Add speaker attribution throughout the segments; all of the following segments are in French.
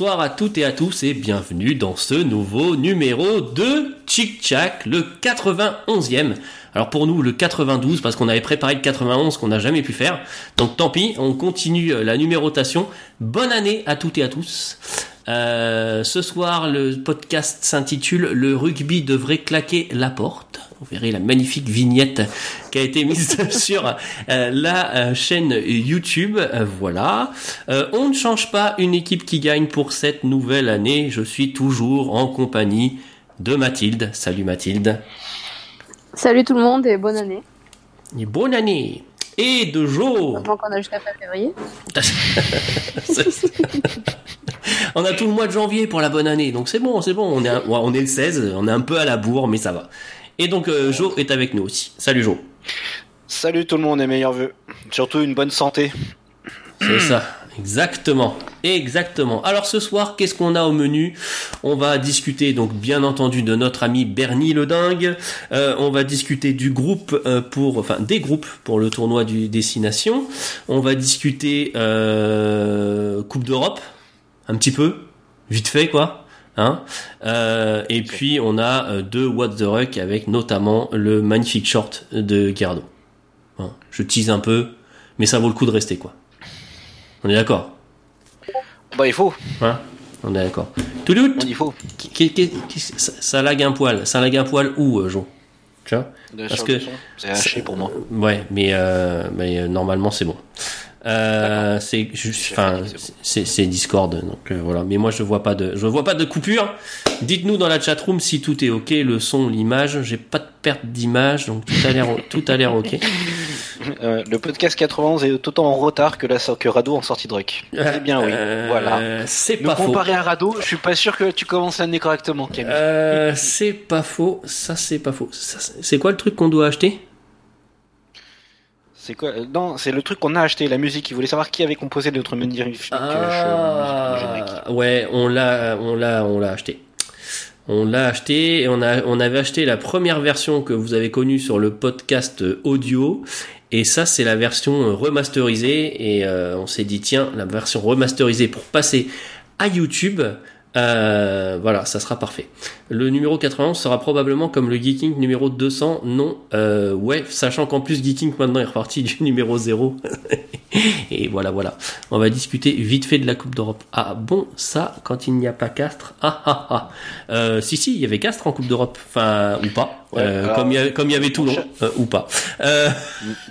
Speaker 1: Bonsoir à toutes et à tous et bienvenue dans ce nouveau numéro de Chick Chack, le 91e. Alors pour nous le 92 parce qu'on avait préparé le 91 qu'on n'a jamais pu faire. Donc tant pis, on continue la numérotation. Bonne année à toutes et à tous. Euh, ce soir, le podcast s'intitule Le rugby devrait claquer la porte. Vous verrez la magnifique vignette qui a été mise sur euh, la euh, chaîne YouTube. voilà. on ne change pas une équipe qui gagne pour cette nouvelle année. Je suis toujours en compagnie de Mathilde. Salut Mathilde.
Speaker 2: Salut tout le monde et bonne année.
Speaker 1: Et bonne année. Et de jour.
Speaker 2: Avant qu'on a jusqu'à fin février.
Speaker 1: on a tout le mois de janvier pour la bonne année, donc c'est bon, c'est bon. On est, on est le 16, on est un peu à la bourre, mais ça va. Et donc euh, Jo est avec nous aussi. Salut Jo.
Speaker 3: Salut tout le monde et meilleurs vœux. Surtout une bonne santé.
Speaker 1: C'est ça. Exactement, exactement. Alors ce soir, qu'est-ce qu'on a au menu? On va discuter donc bien entendu de notre ami Bernie le dingue. Euh, on va discuter du groupe euh, pour, enfin des groupes pour le tournoi du Destination. On va discuter euh, Coupe d'Europe, un petit peu, vite fait quoi. Hein? Et puis on a deux What the Ruck avec notamment le magnifique short de Gerardo. je tease un peu, mais ça vaut le coup de rester quoi. On est d'accord
Speaker 3: Bah, il faut.
Speaker 1: Hein On est d'accord.
Speaker 3: Il faut.
Speaker 1: ça, lag un poil. Ça lag un poil où, euh, Jean?
Speaker 3: Tu vois? Parce que. C'est haché pour moi.
Speaker 1: Ouais, mais, euh, mais euh, normalement, c'est bon. Euh, c'est enfin, c'est Discord, donc euh, voilà. Mais moi, je vois pas de, je vois pas de coupure. Dites-nous dans la chatroom si tout est ok, le son, l'image. J'ai pas de perte d'image, donc tout a l'air, tout a l'air ok.
Speaker 3: Euh, le podcast 91 est autant en retard que la que Rado en sortie de rec. Eh bien oui, voilà.
Speaker 1: C'est pas
Speaker 3: faux. Comparé à Rado, je suis pas sûr que tu commences l'année correctement,
Speaker 1: Camille. c'est pas faux. Ça, c'est pas faux. C'est quoi le truc qu'on doit acheter?
Speaker 3: C'est quoi Non, c'est le truc qu'on a acheté, la musique. Il voulait savoir qui avait composé notre magnifique ah,
Speaker 1: Ouais, on l'a, on l'a, on l'a acheté. On l'a acheté et on a, on avait acheté la première version que vous avez connue sur le podcast audio. Et ça, c'est la version remasterisée. Et euh, on s'est dit, tiens, la version remasterisée pour passer à YouTube, euh, voilà, ça sera parfait. Le numéro 91 sera probablement comme le Geeking numéro 200. Non, euh, ouais, sachant qu'en plus Geeking maintenant est reparti du numéro 0. Et voilà, voilà. On va discuter vite fait de la Coupe d'Europe. Ah bon, ça, quand il n'y a pas Castres? Ah ah ah. Euh, si, si, il y avait Castres en Coupe d'Europe. Enfin, ou pas. Euh, comme, il y avait, comme il y avait Toulon, euh, ou pas.
Speaker 3: Euh...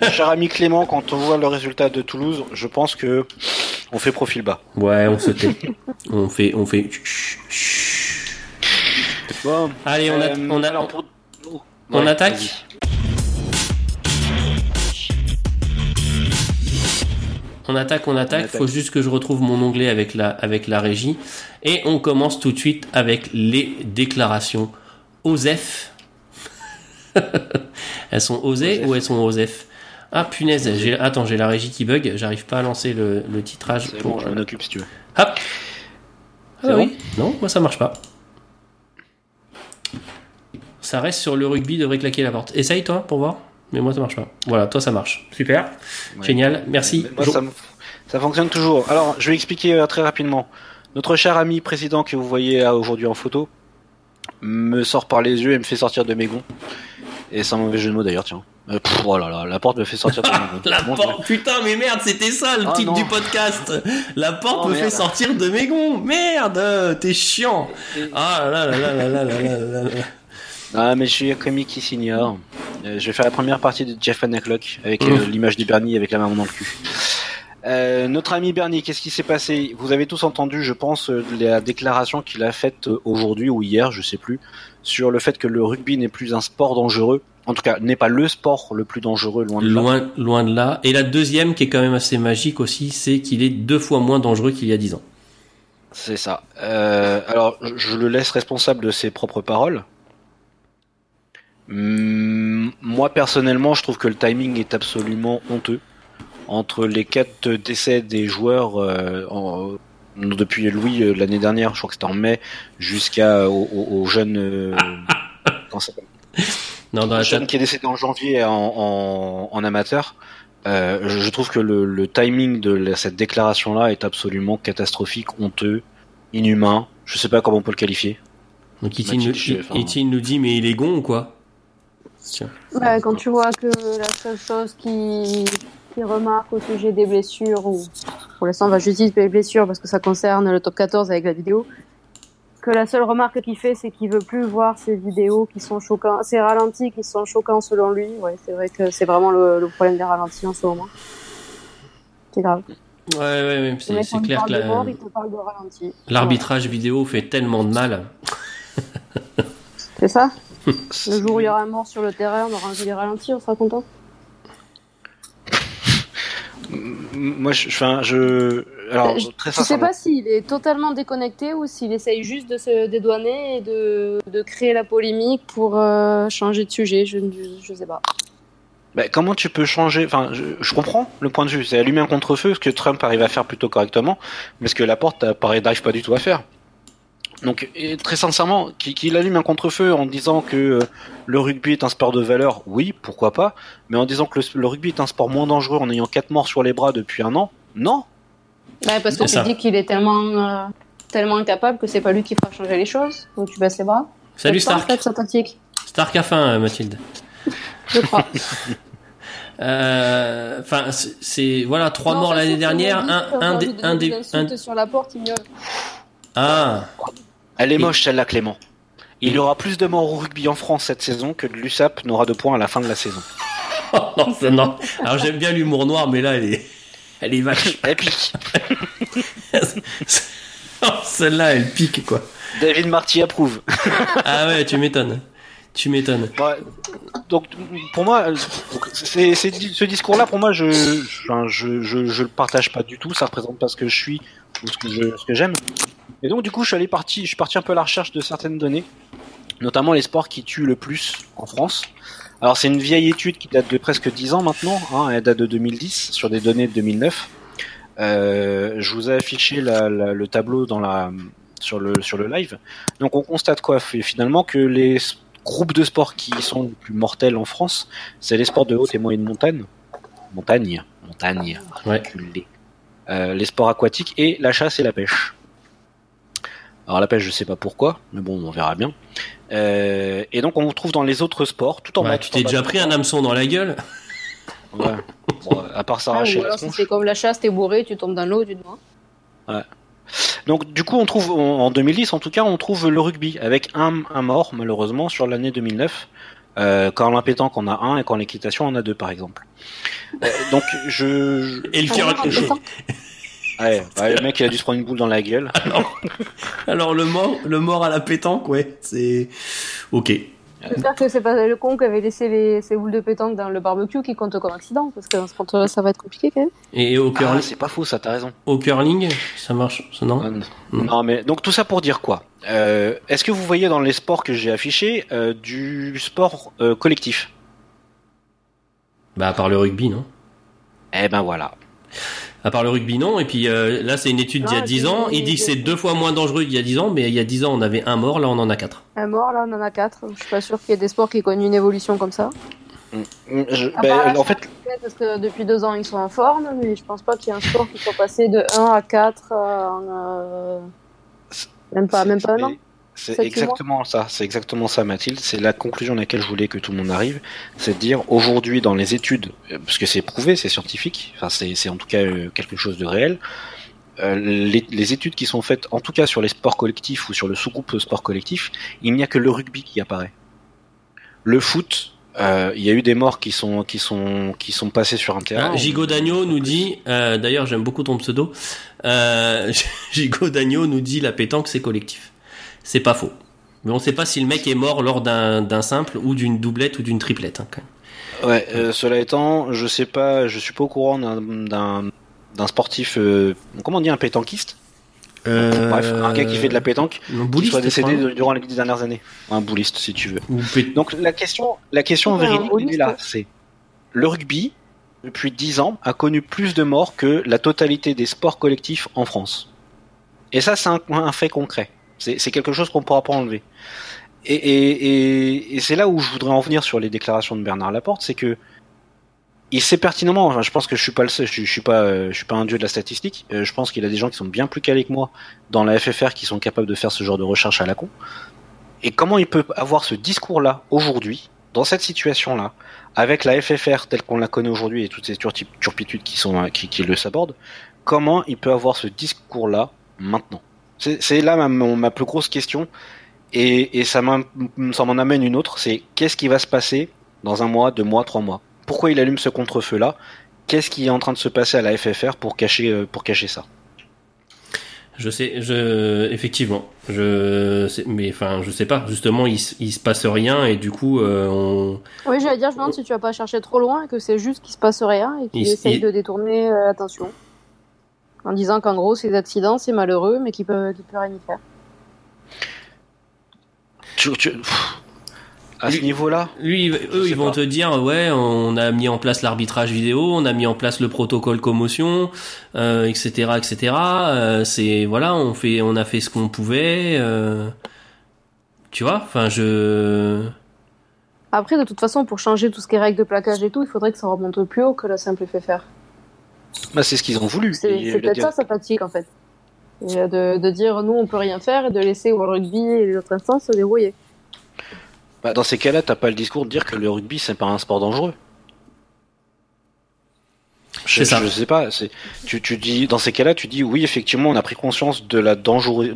Speaker 3: Mon cher ami Clément, quand on voit le résultat de Toulouse, je pense que on fait profil bas.
Speaker 1: Ouais, on se tait. on fait, on fait.
Speaker 3: Bon,
Speaker 1: Allez, on, a, on, a, on, attaque. On attaque, on attaque. Faut juste que je retrouve mon onglet avec la, avec la régie. Et on commence tout de suite avec les déclarations. OSEF. Elles sont osées ou elles sont OSEF Ah punaise, j'ai, attends, j'ai la régie qui bug. J'arrive pas à lancer le, le titrage.
Speaker 3: pour, bon, je m'en occupe si tu veux.
Speaker 1: Hop. Ah oui. Non, moi ça marche pas. Ça reste sur le rugby, devrait claquer la porte. Essaye toi pour voir. Mais moi ça marche pas. Voilà, toi ça marche. Super. Génial. Merci.
Speaker 3: Moi, ça, fonctionne toujours. Alors, je vais expliquer euh, très rapidement. Notre cher ami président que vous voyez euh, aujourd'hui en photo me sort par les yeux et me fait sortir de mes gonds. Et sans mauvais jeu de mots d'ailleurs, tiens. Euh, oh là là, la porte me fait sortir de mes gonds.
Speaker 1: la porte, putain, mais merde, c'était ça le ah, titre du podcast. La porte oh, me fait sortir de mes gonds. Merde, t'es chiant. Ah là là là là là là là là.
Speaker 3: Ah, mais je suis un comique qui s'ignore. Euh, je vais faire la première partie de Jeff Hancock avec euh, l'image de Bernie avec la main dans le cul. Euh, notre ami Bernie, qu'est-ce qui s'est passé? Vous avez tous entendu, je pense, la déclaration qu'il a faite aujourd'hui ou hier, je sais plus, sur le fait que le rugby n'est plus un sport dangereux. En tout cas, n'est pas le sport le plus dangereux, loin de
Speaker 1: loin,
Speaker 3: là.
Speaker 1: Loin de là. Et la deuxième, qui est quand même assez magique aussi, c'est qu'il est deux fois moins dangereux qu'il y a dix ans.
Speaker 3: C'est ça. alors, je le laisse responsable de ses propres paroles. Hum, moi personnellement, je trouve que le timing est absolument honteux entre les quatre décès des joueurs euh, depuis Louis euh, l'année dernière, je crois que c'était en mai, jusqu'à au, jeune euh, non, dans jeune qui est décédé en janvier en, en, amateur. je trouve que le, le timing de cette déclaration-là est absolument catastrophique, honteux, inhumain, je sais pas comment on peut le qualifier.
Speaker 1: Donc Etienne nous, nous dit mais il est gon ou quoi? Tiens.
Speaker 2: Bah, quand tu vois que la seule chose qui, qui remarque au sujet des blessures, ou pour l'instant on va juste dire les blessures parce que ça concerne le top 14 avec la vidéo, que la seule remarque qu'il fait c'est qu'il veut plus voir ces vidéos qui sont choquants, ces ralentis qui sont choquants selon lui. Ouais, c'est vrai que c'est vraiment le, le problème des ralentis en ce moment. C'est grave.
Speaker 1: Ouais, ouais, ouais, c'est clair que la-
Speaker 2: ralenti.
Speaker 1: l'arbitrage vidéo fait tellement de mal.
Speaker 2: C'est ça? Le jour où il y aura un mort sur le terrain, on aura envie de ralentir, on sera content?
Speaker 3: Moi, je, enfin, je, alors, très
Speaker 2: Je sais pas s'il est totalement déconnecté ou s'il essaye juste de se dédouaner et de, de créer la polémique pour euh, changer de sujet. Je, ne- je sais pas.
Speaker 3: bah, comment tu peux changer, enfin, je, je comprends le point de vue, c'est allumer un contre-feu, ce que Trump arrive à faire plutôt correctement, mais ce que Laporte apparaît n'arrive pas du tout à faire. Donc, et très sincèrement, qu'il allume un contre-feu en disant que euh, le rugby est un sport de valeur, oui, pourquoi pas, mais en disant que le, le rugby est un sport moins dangereux en ayant quatre morts sur les bras depuis un an, non.
Speaker 2: Ouais, parce que tu
Speaker 1: ça.
Speaker 2: dis qu'il est tellement, euh, tellement incapable que c'est pas lui qui fera changer les choses. Donc tu baisses les bras.
Speaker 1: Salut
Speaker 2: C'est pas, en
Speaker 1: Stark. Stark à fin, Mathilde.
Speaker 2: Je crois.
Speaker 1: Euh, Enfin, c'est- c'est voilà trois
Speaker 2: Non,
Speaker 1: morts l'année dernière, un,
Speaker 2: rajoute- on
Speaker 1: un, des, un
Speaker 2: des
Speaker 1: un-
Speaker 2: sur la porte, il miaule.
Speaker 1: ah,
Speaker 3: Elle est
Speaker 1: Et-
Speaker 3: moche celle-là, Clément. Il y aura plus de morts au rugby en France cette saison que de l'USAP n'aura de points à la fin de la saison.
Speaker 1: non, ça, non. Alors j'aime bien l'humour noir, mais là, elle est, elle est vache.
Speaker 3: Et puis,
Speaker 1: Celle-là, elle pique quoi.
Speaker 3: David Marty approuve.
Speaker 1: Ah ouais, tu m'étonnes. Tu m'étonnes.
Speaker 3: Ouais, donc pour moi, c'est, ce discours-là, pour moi, je, je, je, le partage pas du tout. Ça représente pas ce que je suis ou ce que j'aime. Et donc du coup, je suis allé parti, je suis parti un peu à la recherche de certaines données, notamment les sports qui tuent le plus en France. Alors c'est une vieille étude qui date de presque 10 ans maintenant. Hein, elle date de 2010 sur des données de 2009. Euh, je vous ai affiché le tableau dans la sur le sur le live. Donc on constate quoi? Fi- finalement que les groupes de sports qui sont les plus mortels en France, c'est les sports de haute et moyenne montagne, montagne, montagne,
Speaker 1: Ouais.
Speaker 3: Euh, les sports aquatiques et la chasse et la pêche. Alors la pêche, je sais pas pourquoi, mais bon, on verra bien. Euh, et donc on retrouve dans les autres sports, tout en
Speaker 1: Ouais,
Speaker 3: bas.
Speaker 1: tu t'es déjà pris un hameçon dans la gueule?
Speaker 3: Ouais. Bon, à part
Speaker 2: Ah,
Speaker 3: s'arracher
Speaker 2: ou
Speaker 3: la
Speaker 2: alors si c'est comme la chasse, t'es bourré, tu tombes dans l'eau, tu te noies.
Speaker 3: Donc du coup, on trouve en en 2010, en tout cas, on trouve le rugby avec un, un mort malheureusement sur l'année 2009. Euh, quand la pétanque en a un et quand l'équitation en a deux par exemple. Euh, donc je, je-
Speaker 1: et le
Speaker 3: ouais, ouais, le mec il a dû se prendre une boule dans la gueule.
Speaker 1: Alors le mort, le mort à la pétanque, ouais, c'est ok.
Speaker 2: J'espère que c'est pas le con qui avait laissé les, ses boules de pétanque dans le barbecue qui compte comme accident, parce que dans ce contre ça va être compliqué quand même.
Speaker 1: Et au,
Speaker 3: Ah,
Speaker 1: curling,
Speaker 3: c'est pas faux, ça t'as raison.
Speaker 1: au curling, ça marche, ça non
Speaker 3: non.
Speaker 1: Mm.
Speaker 3: Non mais donc tout ça pour dire quoi? Euh, Est-ce que vous voyez dans les sports que j'ai affichés euh, du sport euh, collectif?
Speaker 1: Bah à part le rugby, non?
Speaker 3: Eh ben voilà.
Speaker 1: À part le rugby, non. Et puis euh, là, c'est une étude d'il y a
Speaker 2: Non,
Speaker 1: 10
Speaker 2: c'est-
Speaker 1: ans. Il dit que c'est deux fois moins dangereux qu'il y a 10 ans, mais il y a 10 ans, on avait un mort, là, on en a quatre.
Speaker 2: Un mort, là, on en a quatre. Je suis pas sûr qu'il y ait des sports qui connent une évolution comme ça.
Speaker 3: Je-
Speaker 2: À
Speaker 3: ben,
Speaker 2: la
Speaker 3: en fait,
Speaker 2: Parce que depuis deux ans, ils sont en forme, mais je pense pas qu'il y ait un sport qui soit passé de 1 à 4 euh, en. euh, Même pas, même pas un an.
Speaker 3: C'est exactement ça, c'est exactement ça Mathilde, c'est la conclusion à laquelle je voulais que tout le monde arrive, c'est de dire aujourd'hui dans les études, euh, parce que c'est prouvé, c'est scientifique, enfin c'est c'est en tout cas euh, quelque chose de réel, euh, les, les études qui sont faites en tout cas sur les sports collectifs ou sur le sous-groupe sport collectif, il n'y a que le rugby qui apparaît. Le foot, euh, il y a eu des morts qui sont qui sont qui sont passés sur un terrain.
Speaker 1: Ah, Gigot Dagno nous dit, euh, d'ailleurs, j'aime beaucoup ton pseudo. Euh, Gigot Dagno nous dit la pétanque, c'est collectif. C'est pas faux. Mais on sait pas si le mec est mort lors d'un d'un simple ou d'une doublette ou d'une triplette. hein, quand même.
Speaker 3: Ouais, euh, cela étant, je sais pas, je suis pas au courant d'un sportif, euh, comment on dit, un pétanquiste Bref, un gars qui fait de la pétanque, qui soit décédé de- durant les dix dernières années. Un bouliste, si tu veux. Donc la question, la question
Speaker 2: Ouais,
Speaker 3: véridique est là, c'est le rugby depuis 10 ans a connu plus de morts que la totalité des sports collectifs en France. Et ça, c'est un, un fait concret. C'est quelque chose qu'on pourra pas enlever. Et, c'est là où je voudrais en venir sur les déclarations de Bernard Laporte, c'est que il sait pertinemment. Je pense que je suis pas le seul, je, suis pas, un dieu de la statistique. Euh, je pense qu'il a des gens qui sont bien plus calés que moi dans la FFR qui sont capables de faire ce genre de recherche à la con. Et comment il peut avoir ce discours-là aujourd'hui, dans cette situation-là, avec la FFR telle qu'on la connaît aujourd'hui et toutes ces turpitudes qui sont qui le sabordent, comment il peut avoir ce discours-là maintenant? C'est là ma, ma, plus grosse question. Et, et ça m'en amène une autre, c'est qu'est-ce qui va se passer dans un mois, deux mois, trois mois? Pourquoi il allume ce contre-feu-là? Qu'est-ce qui est en train de se passer à la FFR pour cacher, euh, pour cacher ça?
Speaker 1: Je sais, je effectivement, je mais enfin je sais pas. Justement, il, il se passe rien et du coup euh, on.
Speaker 2: Oui, j'allais dire, je me demande si tu vas pas chercher trop loin, que c'est juste qu'il se passe rien et qu'il essaye de détourner euh, l'attention en disant qu'en gros ces accidents c'est malheureux mais qu'il peut, peut rien y faire.
Speaker 3: à ce niveau-là
Speaker 1: Lui, eux, ils vont te dire, ouais, on a mis en place l'arbitrage vidéo, on a mis en place le protocole commotion, euh, etc., etc. Euh, c'est voilà, on fait, on a fait ce qu'on pouvait. Euh, tu vois, enfin, je.
Speaker 2: Après, de toute façon, pour changer tout ce qui est règles de plaquage et tout, il faudrait que ça remonte plus haut que la simple FFR.
Speaker 3: Bah, c'est ce qu'ils ont voulu.
Speaker 2: C'est peut-être ça sa fatigue en fait. de, de, dire nous on peut rien faire et de laisser au rugby et les autres instances se débrouiller.
Speaker 3: Bah, dans ces cas-là, t'as pas le discours de dire que le rugby c'est pas un sport dangereux. Je, je sais pas. Tu, tu dis dans ces cas-là, tu dis oui effectivement, on a pris conscience de la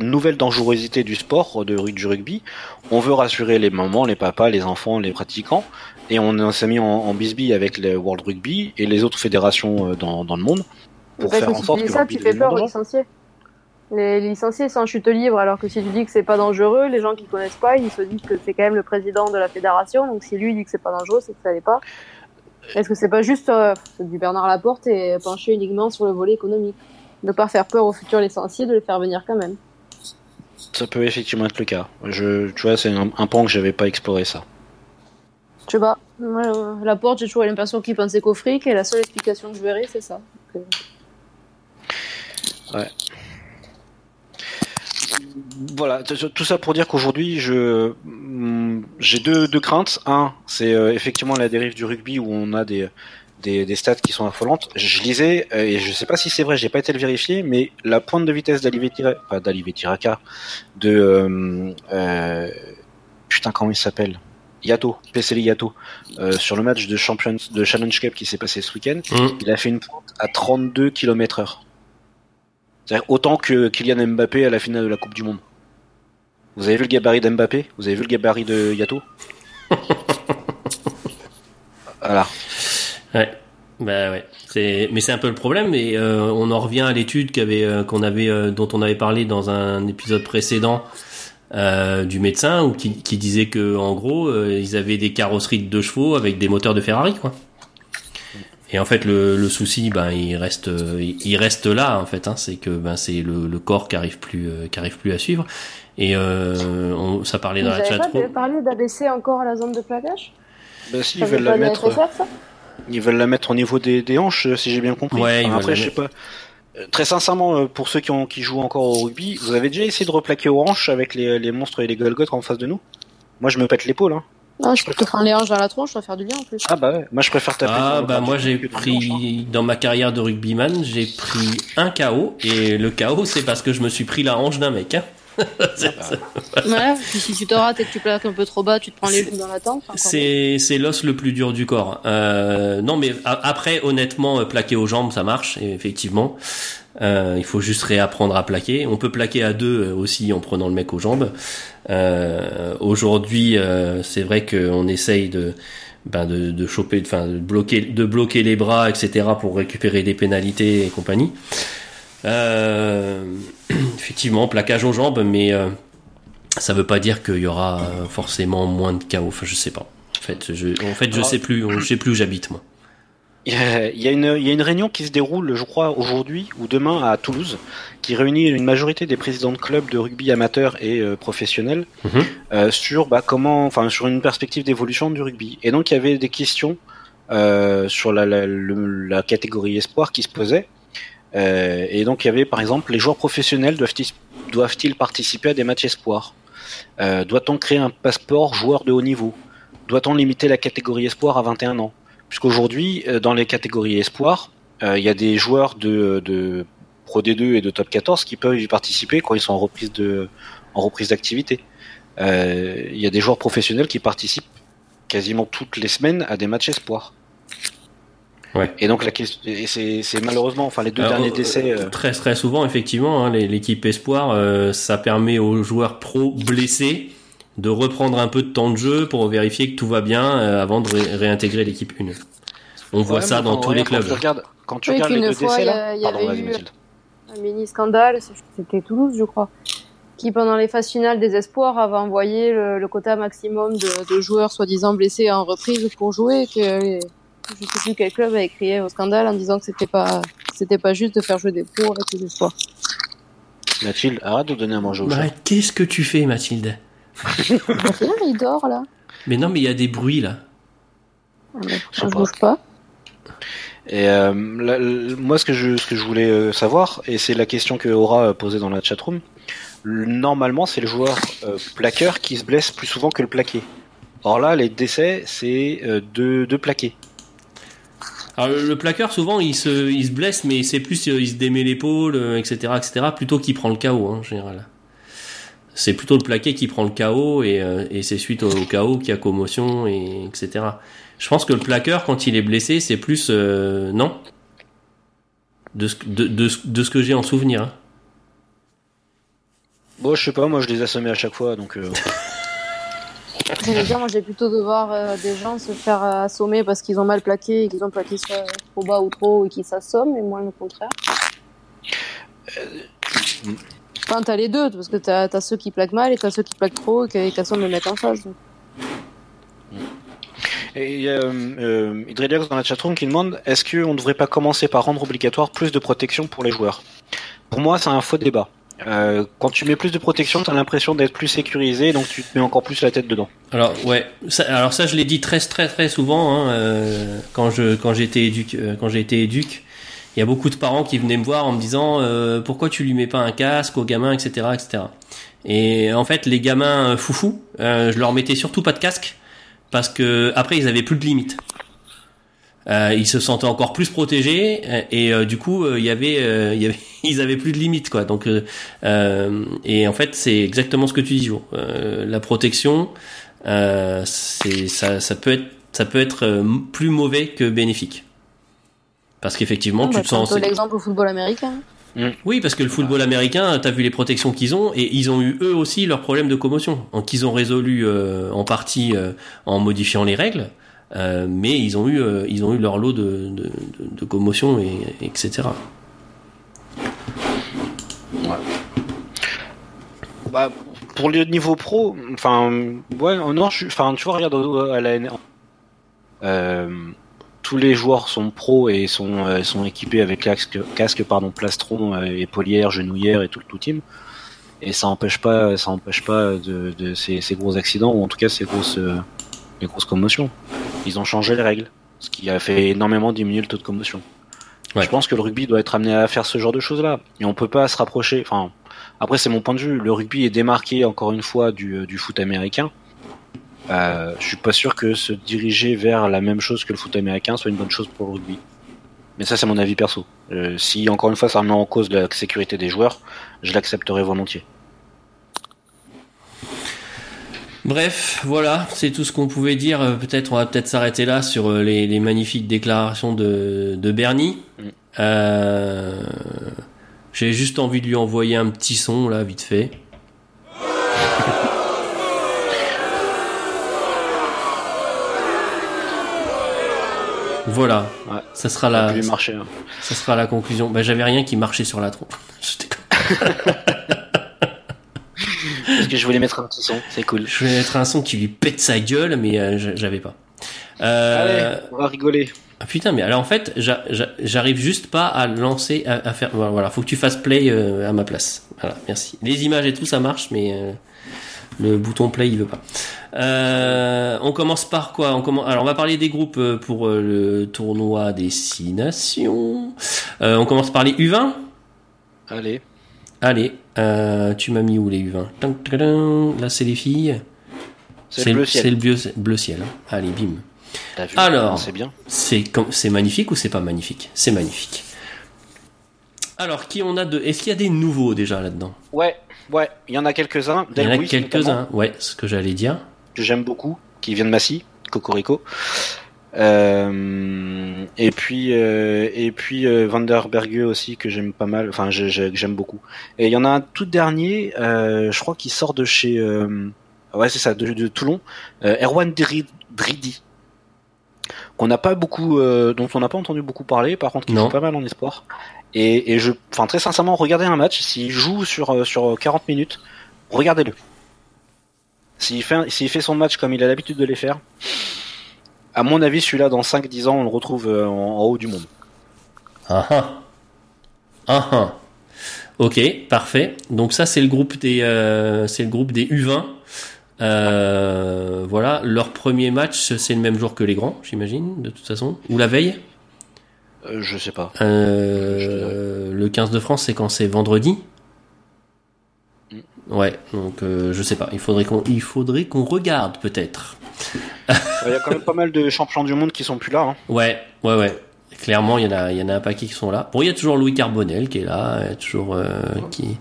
Speaker 3: nouvelle dangerosité du sport de du rugby. On veut rassurer les mamans, les papas, les enfants, les pratiquants, et on s'est mis en, en bisbille avec le World Rugby et les autres fédérations euh, dans, dans le monde
Speaker 2: pour faire en sorte que ça, tu fais peur aux licenciés. Les licenciés sont en chute libre, alors que si tu dis que c'est pas dangereux, les gens qui connaissent pas, ils se disent que c'est quand même le président de la fédération, donc si lui dit que c'est pas dangereux, c'est que ça l'est pas. Est-ce que c'est pas juste euh, du Bernard Laporte et pencher uniquement sur le volet économique? Ne pas faire peur aux futurs licenciés, de les faire venir quand même.
Speaker 3: Ça peut effectivement être le cas. Je, tu vois, c'est un, un point que j'avais pas exploré ça.
Speaker 2: Je sais pas. Euh, la porte, j'ai toujours l'impression qu'il pensait qu'au fric et la seule explication que je verrai, c'est ça. Euh.
Speaker 3: Ouais. Voilà, tout ça pour dire qu'aujourd'hui, je mm, j'ai deux, deux craintes. Un, c'est euh, effectivement la dérive du rugby où on a des, des, des stats qui sont affolantes. Je lisais, et je sais pas si c'est vrai, j'ai pas été le vérifier, mais la pointe de vitesse d'Alivé pas de euh, putain comment il s'appelle? Yato, PCL Yato, euh, sur le match de Champions de Challenge Cup qui s'est passé ce week-end, mm. il a fait une pointe à 32 km heure. C'est-à-dire autant que Kylian Mbappé à la finale de la Coupe du Monde. Vous avez vu le gabarit d'Mbappé? Vous avez vu le gabarit de Yato? Voilà.
Speaker 1: Ouais. Bah ouais. C'est, mais c'est un peu le problème. Et euh, on en revient à l'étude qu'avait, euh, qu'on avait, euh, dont on avait parlé dans un épisode précédent euh, du médecin ou qui, qui, disait que en gros euh, ils avaient des carrosseries de deux chevaux avec des moteurs de Ferrari quoi. Et en fait le, le souci ben il reste il reste là en fait hein, c'est que ben c'est le, le, corps qui arrive plus euh, qui arrive plus à suivre et euh, on, ça parlait dans la chat.
Speaker 2: Vous pas parlé d'abaisser encore la zone de plaquage
Speaker 3: Ben si ils veulent la mettre. ils veulent la mettre au niveau des, des hanches si j'ai bien compris.
Speaker 1: Ouais,
Speaker 3: après je sais pas. Euh, très sincèrement, euh, pour ceux qui, ont, qui jouent encore au rugby, vous avez déjà essayé de replaquer aux hanches avec les, les monstres et les Golgoth en face de nous? Moi, je me pète l'épaule. Hein.
Speaker 2: Ah, je peux te prendre les hanches dans la tronche, ça va faire du bien en plus.
Speaker 3: Ah bah ouais, moi je préfère taper.
Speaker 1: Ah bah moi j'ai pris, dans ma carrière de rugbyman, j'ai pris un KO, et le KO c'est parce que je me suis pris la hanche d'un mec. Hein.
Speaker 2: puis si tu te rates et que tu plaques un peu trop bas, tu te prends les genoux dans la tente.
Speaker 1: C'est c'est l'os le plus dur du corps. Euh, non mais après honnêtement euh, plaquer aux jambes ça marche effectivement. Euh, il faut juste réapprendre à plaquer. On peut plaquer à deux euh, aussi en prenant le mec aux jambes. Euh, Aujourd'hui, euh, c'est vrai qu'on essaye de, ben de, de choper, enfin de bloquer, de bloquer les bras, etc. pour récupérer des pénalités et compagnie. Euh, effectivement, plaquage aux jambes, mais euh, ça veut pas dire qu'il y aura forcément moins de chaos. Enfin, je sais pas. En fait, je, en fait, je sais plus, je sais plus où j'habite moi.
Speaker 3: Il y, a une, il y a une réunion qui se déroule, je crois, aujourd'hui ou demain à Toulouse, qui réunit une majorité des présidents de clubs de rugby amateurs et euh, professionnels
Speaker 1: Mhm.
Speaker 3: euh, sur bah, comment, enfin, sur une perspective d'évolution du rugby. Et donc, il y avait des questions euh, sur la, la, le- la catégorie espoir qui se posaient. Euh, et donc, il y avait, par exemple, les joueurs professionnels doivent-ils participer à des matchs espoirs? Euh, Doit-on créer un passeport joueur de haut niveau? Doit-on limiter la catégorie espoir à 21 ans? Puisqu'aujourd'hui, euh, dans les catégories espoir, euh, il y a des joueurs de, de Pro D2 et de Top 14 qui peuvent y participer quand ils sont en reprise d'activité. Il y a des joueurs professionnels qui participent quasiment toutes les semaines à des matchs espoir.
Speaker 1: Ouais.
Speaker 3: Et donc la question, et c'est malheureusement, enfin les deux
Speaker 1: Alors,
Speaker 3: derniers
Speaker 1: euh,
Speaker 3: décès. euh,
Speaker 1: Très très souvent, effectivement, hein, l'équipe espoir, euh, ça permet aux joueurs pro blessés de reprendre un peu de temps de jeu pour vérifier que tout va bien euh, avant de ré- réintégrer l'équipe 1. On voit ça dans tous les
Speaker 3: Quand tu
Speaker 1: clubs.
Speaker 3: regardes, quand tu
Speaker 2: Oui,
Speaker 3: regardes les deux
Speaker 2: fois,
Speaker 3: décès
Speaker 2: il y a-
Speaker 3: là,
Speaker 2: y
Speaker 3: pardon,
Speaker 2: avait
Speaker 3: vas-y,
Speaker 2: eu- un mini scandale, c'était Toulouse, je crois, qui pendant les phases finales des espoirs avait envoyé le, le quota maximum de, de joueurs soi-disant blessés en reprise pour jouer. Que les- je sais plus quel club avait crié au scandale en disant que c'était pas c'était pas juste de faire jouer des pros avec les espoirs.
Speaker 3: Mathilde, arrête de donner à manger au chat.
Speaker 1: Bah, Qu'est-ce que tu fais, Mathilde?
Speaker 2: Il dort là.
Speaker 1: Mais non, mais il y a des bruits là.
Speaker 2: Ah,
Speaker 3: Je pas.
Speaker 2: bouge pas.
Speaker 3: Et euh, la- la- moi, ce que je, ce que je voulais euh, savoir, et c'est la question que Aura a posée dans la chatroom, le- normalement, c'est le joueur euh, plaqueur qui se blesse plus souvent que le plaqué. Or là, les décès, c'est euh, deux, deux plaqués.
Speaker 1: Alors le, plaqueur souvent il se, il se blesse mais c'est plus euh, il se démet l'épaule euh, etc etc plutôt qu'il prend le KO hein, en général. C'est plutôt le plaqué qui prend le KO et, euh, et c'est suite au, au KO qu'il y a commotion et etc. Je pense que le plaqueur quand il est blessé c'est plus euh, non? De ce, de, de, de ce que j'ai en souvenir. hein.
Speaker 3: Bon, je sais pas, moi je les assommais à chaque fois, donc euh,
Speaker 2: J'allais dire, moi j'ai plutôt de voir euh, des gens se faire euh, assommer parce qu'ils ont mal plaqué et qu'ils ont plaqué soit trop bas ou trop et qu'ils s'assomment, et moi le contraire. Enfin, t'as les deux, parce que t'as as ceux qui plaquent mal et t'as ceux qui plaquent trop et qui, assomment le mec en face. donc.
Speaker 3: Et il y a euh, euh, dans la chatroom qui demande est-ce qu'on ne devrait pas commencer par rendre obligatoire plus de protection pour les joueurs? Pour moi, c'est un faux débat. Euh, quand tu mets plus de protection, tu as l'impression d'être plus sécurisé, donc tu te mets encore plus la tête dedans.
Speaker 1: Alors ouais, ça, alors ça je l'ai dit très très très souvent hein, euh, quand je quand j'étais éduc euh, quand j'ai éduc, il y a beaucoup de parents qui venaient me voir en me disant euh, pourquoi tu lui mets pas un casque aux gamins etc etc. Et en fait les gamins euh, foufous, euh, je leur mettais surtout pas de casque parce que après ils avaient plus de limites. Euh, ils se sentaient encore plus protégés euh, et euh, du coup euh, il y avait euh, il y avait ils avaient plus de limites quoi. Donc et en fait c'est exactement ce que tu dis Jo Euh, la protection euh, c'est ça ça peut être ça peut être plus mauvais que bénéfique. Parce qu'effectivement tu
Speaker 2: Bah,
Speaker 1: te sens
Speaker 2: l'exemple au football américain.
Speaker 1: oui, parce que le football américain, t'as vu les protections qu'ils ont, et ils ont eu eux aussi leurs problèmes de commotion, qu'ils ont résolu euh, en partie euh, en modifiant les règles, euh, mais ils ont eu euh, ils ont eu leur lot de, de, commotion et etc.
Speaker 3: Bah, pour le niveau pro, enfin, ouais, non, enfin, tu vois, regarde à la N1. Euh, tous les joueurs sont pros et sont, équipés avec casque, pardon, plastron, épaulière, genouillère et tout le tout team. Et ça empêche pas, ça empêche pas de, ces gros accidents ou en tout cas ces grosses, les grosses commotions. Ils ont changé les règles, ce qui a fait énormément diminuer le taux de commotion.
Speaker 1: Ouais.
Speaker 3: Je pense que le rugby doit être amené à faire ce genre de choses-là. Et on peut pas se rapprocher. Enfin, après c'est mon point de vue. Le rugby est démarqué encore une fois du, euh, du foot américain. Euh, je suis pas sûr que se diriger vers la même chose que le foot américain soit une bonne chose pour le rugby. Mais ça c'est mon avis perso. Euh, si encore une fois ça remet en cause la sécurité des joueurs, je l'accepterai volontiers.
Speaker 1: Bref, voilà, c'est tout ce qu'on pouvait dire. Euh, Peut-être on va peut-être s'arrêter là sur euh, les, les magnifiques déclarations de, de Bernie.
Speaker 3: Mm.
Speaker 1: Euh, J'ai juste envie de lui envoyer un petit son là, vite fait. Voilà,
Speaker 3: Ouais.
Speaker 1: ça sera la,
Speaker 3: marcher. hein.
Speaker 1: ça sera la conclusion. Bah, j'avais rien qui marchait sur la trompe.
Speaker 3: Parce que je voulais mettre un petit son, c'est cool.
Speaker 1: Je vais mettre un son qui lui pète sa gueule, mais euh, j'a- j'avais pas. Euh,
Speaker 3: Allez, on va rigoler.
Speaker 1: ah, putain, mais alors en fait, j'a- j'a- j'arrive juste pas à lancer, à, à faire. Voilà, faut que tu fasses play euh, à ma place. Voilà, merci. Les images et tout, ça marche, mais euh, le bouton play, il veut pas. Euh, on commence par quoi? On commence... Alors, on va parler des groupes pour le tournoi des six nations. Euh, on commence par les U20.
Speaker 3: Allez.
Speaker 1: Allez, euh, tu m'as mis où les U20 Tin, tin, tin. Là, c'est les filles.
Speaker 3: C'est le bleu
Speaker 1: C'est
Speaker 3: ciel.
Speaker 1: le bleu, bleu ciel. hein. Allez, bim.
Speaker 3: Vu
Speaker 1: Alors.
Speaker 3: c'est bien.
Speaker 1: C'est magnifique ou c'est pas magnifique? C'est magnifique. Alors, qui on a de. Est-ce qu'il y a des nouveaux déjà là-dedans?
Speaker 3: Ouais, ouais, il y en a quelques-uns.
Speaker 1: Il y en a quelques-uns. Ouais, ce que j'allais dire.
Speaker 3: que j'aime beaucoup, qui vient de Massy, Cocorico. Euh, et puis euh, et puis euh, Van der Berge aussi que j'aime pas mal, enfin je- je- que j'aime beaucoup. Et il y en a un tout dernier, euh, je crois qu'il sort de chez euh, ouais c'est ça de, de Toulon, Erwan Dri- Dridi qu'on n'a pas beaucoup, euh, dont on n'a pas entendu beaucoup parler, par contre qui joue pas mal en espoir. Et, et je, enfin très sincèrement, regardez un match, s'il joue sur sur 40 minutes, regardez-le. S'il fait, s'il fait son match comme il a l'habitude de les faire, à mon avis, celui-là, dans 5-10 ans, on le retrouve euh, en, en haut du monde.
Speaker 1: Ah ah. Ah ah. Ok, parfait. Donc ça c'est le groupe des euh, c'est le groupe des U20. Euh, voilà, leur premier match c'est le même jour que les grands, j'imagine, de toute façon, ou la veille?
Speaker 3: Euh, je sais pas.
Speaker 1: Le 15 de France c'est quand c'est vendredi?
Speaker 3: Mm.
Speaker 1: Ouais, donc je sais pas. Il faudrait qu'on il faudrait qu'on regarde peut-être.
Speaker 3: Il y a quand même pas mal de champions du monde qui sont plus là. Hein.
Speaker 1: Ouais, ouais, ouais. Clairement, il y en a, il y en a un paquet qui sont là. Bon, il y a toujours Louis Carbonel qui est là, il y a toujours euh, qui,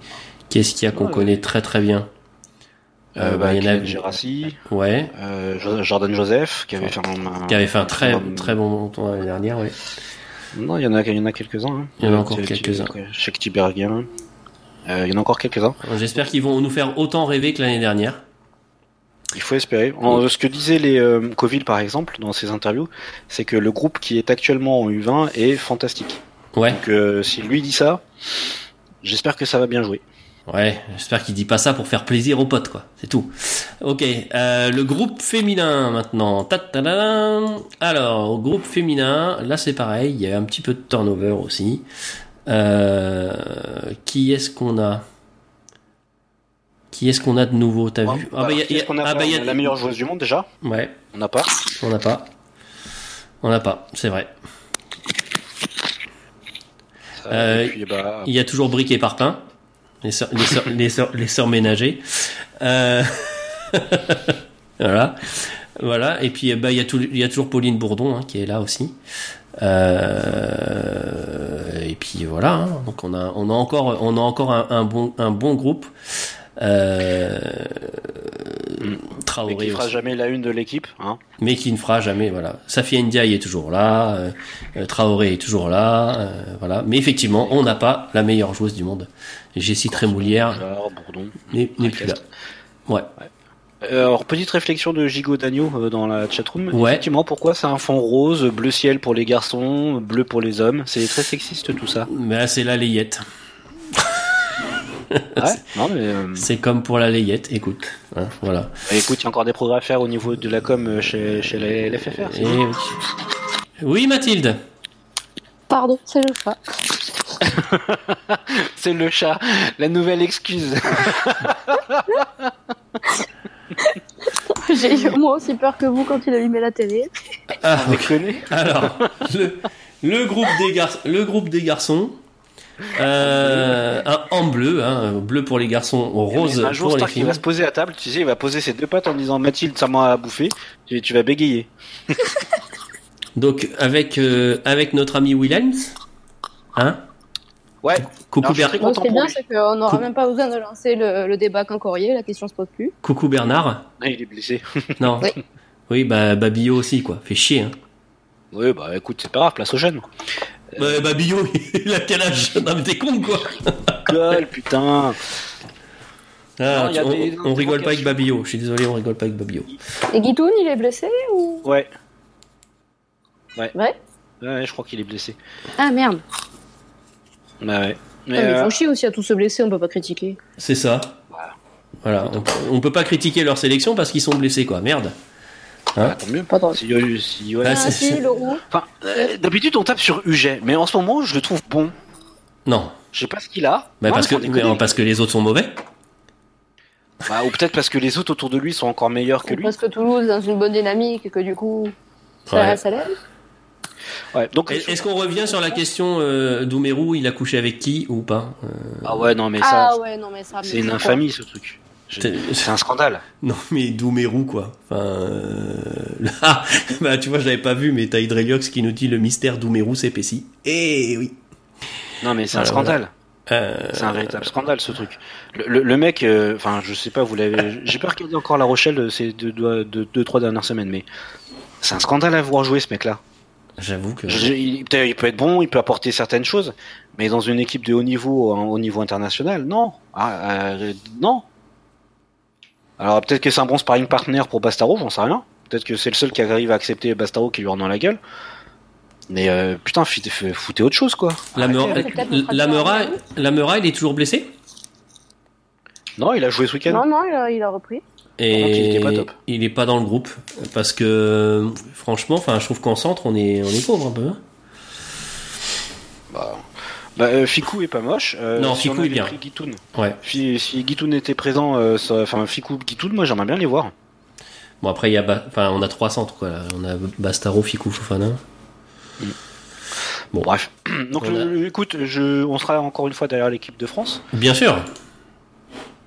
Speaker 1: qu'est-ce qu'il y a qu'on
Speaker 3: Ouais,
Speaker 1: connaît très très bien?
Speaker 3: Euh,
Speaker 1: Euh,
Speaker 3: bah,
Speaker 1: bah, il y en a-
Speaker 3: Gerassi,
Speaker 1: Ouais,
Speaker 3: euh, Jo- Jordan Joseph, qui avait fait un,
Speaker 1: qui avait fait un très
Speaker 3: un-
Speaker 1: très bon montant l'année dernière. Ouais.
Speaker 3: Non, il y en a, il y en a quelques-uns. Hein.
Speaker 1: Il y en a encore
Speaker 3: Euh,
Speaker 1: quelques-uns.
Speaker 3: Chez Tiberghien. Euh, il y en a encore quelques-uns.
Speaker 1: J'espère qu'ils vont nous faire autant rêver que l'année dernière.
Speaker 3: Il faut espérer. En- ce que disaient les euh, Coville, par exemple, dans ses interviews, c'est que le groupe qui est actuellement en U20 est fantastique.
Speaker 1: Ouais,
Speaker 3: Donc, euh, si lui dit ça, j'espère que ça va bien jouer.
Speaker 1: ouais. J'espère qu'il dit pas ça pour faire plaisir aux potes, quoi. C'est tout. Ok. Euh, le groupe féminin maintenant. Ta-ta-da-da. Alors, au groupe féminin, là c'est pareil. Il y a un petit peu de turnover aussi. Euh, qui est-ce qu'on a? Qui est-ce qu'on a de nouveau T'as vu
Speaker 3: Alors,
Speaker 1: bah, y a-
Speaker 3: qu'est-ce qu'on a
Speaker 1: ah, bah, il y a-
Speaker 3: La meilleure joueuse du monde, déjà
Speaker 1: Ouais,
Speaker 3: On n'a pas.
Speaker 1: on n'a pas. On n'a pas, c'est vrai. Euh,
Speaker 3: bah,
Speaker 1: Il y a toujours Brick et Parpin, les sœurs, les sœurs, les sœurs, les sœurs ménagers. Euh, voilà, voilà. Et puis bah il y a y toujours Pauline Bourdon hein, qui est là aussi. Euh, et puis voilà. hein. Donc on a, on a encore, on a encore un, un bon, un bon groupe. Euh,
Speaker 3: mais
Speaker 1: Traoré
Speaker 3: qui fera
Speaker 1: aussi.
Speaker 3: jamais la une de l'équipe. Hein.
Speaker 1: mais qui ne fera jamais. Voilà, Safi Ndiaye est toujours là, euh, euh, Traoré est toujours là, euh, voilà. Mais effectivement, on n'a pas la meilleure joueuse du monde. Jessie Trémoulière n'est plus là.
Speaker 3: Racastre.
Speaker 1: Ouais.
Speaker 3: Euh, alors, petite réflexion de Gigot Dagno euh, dans la chatroom.
Speaker 1: Ouais.
Speaker 3: Effectivement, pourquoi c'est un fond rose, bleu ciel pour les garçons, bleu pour les hommes? C'est très sexiste tout ça.
Speaker 1: Mais là, c'est la layette.
Speaker 3: Ouais, non, mais euh,
Speaker 1: C'est comme pour la layette. Écoute, hein, voilà.
Speaker 3: écoute, il y a encore des progrès à faire au niveau de la com euh, chez, chez la LFFR. c'est
Speaker 1: Et
Speaker 3: bon.
Speaker 1: oui. Mathilde.
Speaker 2: Pardon, c'est le chat.
Speaker 3: C'est le chat, la nouvelle excuse.
Speaker 2: J'ai eu moi aussi peur que vous quand il allumait la télé.
Speaker 1: Ah,
Speaker 3: Déconner.
Speaker 1: alors, le, le groupe des garçons, le groupe des garçons. Euh, un, en bleu, hein, bleu pour les garçons, rose
Speaker 3: un jour,
Speaker 1: pour les
Speaker 3: Stark, il va se poser à table, tu sais, il va poser ses deux pattes en disant Mathilde, ça m'a à bouffer. Tu, tu vas bégayer.
Speaker 1: Donc avec euh, avec notre ami Williams, hein,
Speaker 3: Ouais.
Speaker 1: coucou,
Speaker 3: Alors, je suis
Speaker 1: Ber-
Speaker 3: très
Speaker 2: Bon, ce qui est bien, c'est qu'on n'aura même pas besoin de lancer le, le débat Cancorier, la question se pose plus.
Speaker 1: coucou Bernard.
Speaker 3: Ah, Il est blessé.
Speaker 1: Non.
Speaker 2: Oui.
Speaker 1: Oui, bah Babillot aussi quoi. Fait chier. Hein.
Speaker 3: Oui, bah écoute, c'est pas grave, place aux jeunes.
Speaker 1: Bah, Babillot, il a quel âge? Non mais t'es con quoi.
Speaker 3: Gueule, putain.
Speaker 1: Ah,
Speaker 3: Non,
Speaker 1: on,
Speaker 3: des
Speaker 1: on rigole pas avec. Babillot. Je suis désolé, on rigole pas avec Babillot.
Speaker 2: Et Guitoun, il est blessé ou?
Speaker 3: Ouais.
Speaker 2: vrai
Speaker 3: Ouais, ouais, je crois qu'il est blessé.
Speaker 2: Ah merde.
Speaker 3: Bah ouais. Mais,
Speaker 2: Ah, mais ils
Speaker 3: euh,
Speaker 2: font chier aussi à tous se blesser, on peut pas critiquer.
Speaker 1: C'est ça. Voilà. On, on peut pas critiquer leur sélection parce qu'ils sont blessés quoi. Merde.
Speaker 3: Tant mieux.
Speaker 2: Pas drôle.
Speaker 3: Si, si- ouais.
Speaker 1: Ah,
Speaker 2: Ah,
Speaker 1: c'est-
Speaker 2: si,
Speaker 1: c'est-
Speaker 2: le roux.
Speaker 3: Enfin, euh, d'habitude on tape sur UG, mais en ce moment je le trouve bon.
Speaker 1: Non.
Speaker 3: Je sais pas ce qu'il a.
Speaker 1: Bah,
Speaker 3: Non,
Speaker 1: parce que mais, parce que les autres sont mauvais.
Speaker 3: Bah, ou peut-être parce que les autres autour de lui sont encore meilleurs que
Speaker 2: Ou
Speaker 3: lui.
Speaker 2: parce que Toulouse est dans une bonne dynamique et que du coup, ça,
Speaker 1: Ouais.
Speaker 2: ça l'aide.
Speaker 3: Ouais, donc
Speaker 1: Est-ce qu'on revient sur la question euh, Doumerou, il a couché avec qui ou pas Euh,
Speaker 3: ah ouais non mais
Speaker 2: Ah
Speaker 3: ça
Speaker 2: ouais, non mais ça.
Speaker 3: c'est une infamie ce truc. C'est un scandale.
Speaker 1: Non, mais Doumerou, quoi. Enfin, euh, là, bah, tu vois, je l'avais pas vu, mais t'as Hydreliox qui nous dit le mystère Doumerou s'épaissit. Eh oui.
Speaker 3: Non, mais c'est un scandale.
Speaker 1: Euh,
Speaker 3: C'est un véritable scandale ce truc. Le, le- le mec, euh, enfin, je sais pas, vous l'avez. J'ai pas regardé encore La Rochelle ces deux, deux, deux, deux, trois dernières semaines, mais c'est un scandale à voir jouer ce mec-là.
Speaker 1: J'avoue que.
Speaker 3: Je- il, peut- il peut être bon, il peut apporter certaines choses, mais dans une équipe de haut niveau, en- au niveau international, non. Ah, euh, non. Alors peut-être que c'est un bon sparring partner pour Bastaro, j'en sais rien. Peut-être que c'est le seul qui arrive à accepter Bastaro qui lui rend dans la gueule. Mais euh, putain, foutez autre chose quoi.
Speaker 1: La,
Speaker 3: Arrêtez
Speaker 1: Meura-
Speaker 3: avec-
Speaker 2: peut-être notre
Speaker 1: la,
Speaker 2: adversaire.
Speaker 1: Meura- la Meura, il est toujours blessé?
Speaker 3: Non, il a joué ce week-end.
Speaker 2: Non, non, il a, il a repris.
Speaker 1: Et
Speaker 3: il était pas top.
Speaker 1: il est pas dans le groupe parce que franchement, enfin, je trouve qu'en centre, on est, on est pauvre un peu. hein.
Speaker 3: Bah, bah, euh, Ficou est pas moche. Euh,
Speaker 1: Non,
Speaker 3: si on
Speaker 1: Ficou est bien. Ouais.
Speaker 3: Si, si Guitoun était présent, euh, ça- enfin Ficou, Guitoun, moi j'aimerais bien les voir.
Speaker 1: Bon après, il y a, Ba- enfin, on a trois centres quoi. On a Bastaro, Fikou, Fofana.
Speaker 3: Bon, bref. Donc, écoute, je, on sera encore une fois derrière l'équipe de France.
Speaker 1: Bien sûr,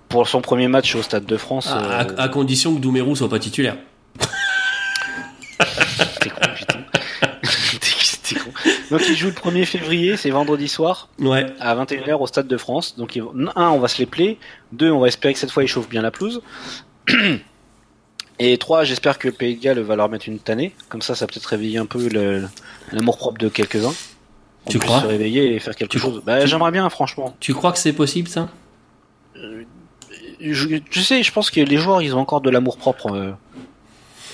Speaker 3: Pour son premier match au Stade de France.
Speaker 1: à,
Speaker 3: euh,
Speaker 1: à- à condition que Doumerou soit pas titulaire.
Speaker 3: T'es con, putain. T'es- t'es con. Donc, il joue le 1er février, c'est vendredi soir,
Speaker 1: Ouais.
Speaker 3: à 21h au Stade de France. Donc, un, on va se les player. Deux, on va espérer que cette fois, ils chauffent bien la pelouse. Et trois, j'espère que le Pays de Galles va leur mettre une tannée. Comme ça, ça peut-être réveiller un peu le- l'amour-propre de quelques-uns.
Speaker 1: Tu crois
Speaker 3: se réveiller et faire quelque
Speaker 1: Tu-
Speaker 3: chose. Bah, j'aimerais bien, franchement.
Speaker 1: Tu crois que c'est possible ça?
Speaker 3: Je, tu sais, je pense que les joueurs, ils ont encore de l'amour propre. euh,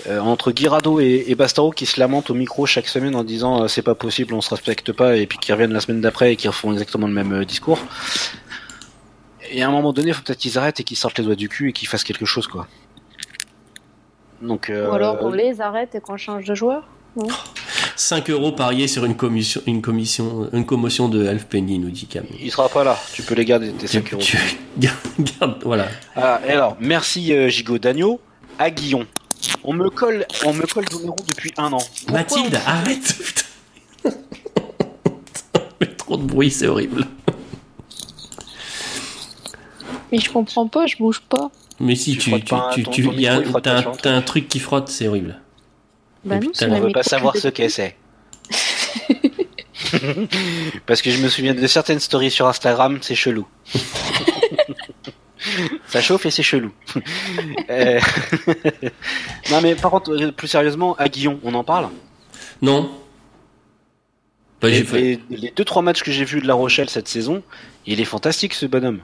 Speaker 3: euh, entre Guirado et, et Bastaro qui se lamentent au micro chaque semaine en disant euh, c'est pas possible, on se respecte pas, et puis qui reviennent la semaine d'après et qui refont exactement le même euh, discours. Et à un moment donné, il faut peut-être qu'ils arrêtent et qu'ils sortent les doigts du cul et qu'ils fassent quelque chose, quoi. Donc, euh,
Speaker 2: Ou alors on les arrête et qu'on change de joueur.
Speaker 1: 5 euros pariés sur une commission, une commission, une commotion de Elf Penny, nous dit Cam.
Speaker 3: il sera pas là. Tu peux les garder, tes
Speaker 1: Tu,
Speaker 3: 5 euros.
Speaker 1: tu- garde, garde- voilà.
Speaker 3: Ah, et alors, merci euh, Gigot Dagno. À Guillon. On me colle, on me colle Domero depuis un an. Pourquoi
Speaker 1: Mathilde, arrête putain. Trop de bruit, c'est horrible.
Speaker 2: Mais je comprends pas, je bouge pas.
Speaker 1: Mais si,
Speaker 3: Tu
Speaker 1: tu, tu, tu, y a un-
Speaker 3: micro,
Speaker 1: truc qui frotte, c'est horrible.
Speaker 2: Bah non.
Speaker 3: On veut pas savoir ce que c'est. Parce que je me souviens de certaines stories sur Instagram, c'est chelou. Ça chauffe et c'est chelou. Euh, non mais par contre, euh, plus sérieusement, à Guillon, on en parle?
Speaker 1: Non Bah,
Speaker 3: les,
Speaker 1: fait-
Speaker 3: les, les deux trois matchs que j'ai vus de La Rochelle cette saison, il est fantastique ce bonhomme.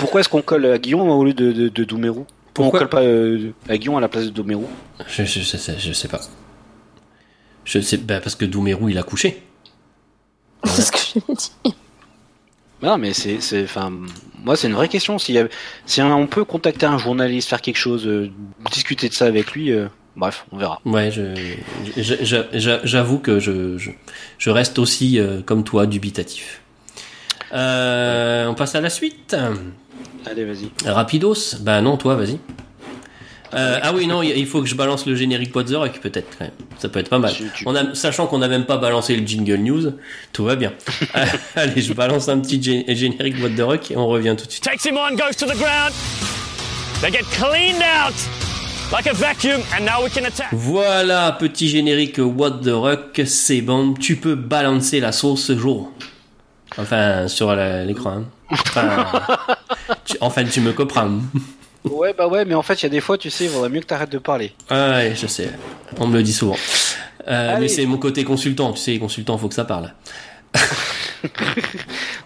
Speaker 3: Pourquoi est-ce qu'on colle à Guillon au lieu de, de, de Doumerou? Pourquoi on colle pas euh, à Guillon à la place de Doumerou?
Speaker 1: Je, je, je sais, je sais pas. Je sais, bah, parce que Doumerou, il a couché.
Speaker 2: C'est ce que j'allais dire.
Speaker 3: Non, mais c'est, c'est, enfin, moi, c'est une vraie question. Si, si on peut contacter un journaliste, faire quelque chose, euh, discuter de ça avec lui, euh, bref, on verra.
Speaker 1: Ouais, j'avoue que je, je, je reste aussi, euh, comme toi, dubitatif. On passe à la suite.
Speaker 3: Allez, vas-y.
Speaker 1: Rapidos Bah non, toi, vas-y. Euh, ah oui, non, il il faut que je balance le générique What the Rock, peut-être, quand même. Ça peut être pas mal. On a, sachant qu'on n'a même pas balancé le jingle news, tout va bien. Euh, Allez, je balance un petit gé- générique What the Rock et on revient tout de suite.
Speaker 4: Takes him on, goes to the ground. They get cleaned out like a vacuum, and now we can attack.
Speaker 1: Voilà, petit générique What the Rock, c'est bon, tu peux balancer la sauce ce jour. Enfin, sur l'écran. hein. Enfin, tu, enfin, tu me comprends.
Speaker 3: Ouais, bah ouais, mais en fait, il y a des fois, tu sais, il vaudrait mieux que t'arrêtes de parler.
Speaker 1: Ah ouais, je sais. On me le dit souvent. Euh, mais c'est mon côté consultant. Tu sais, les consultants, faut que ça parle.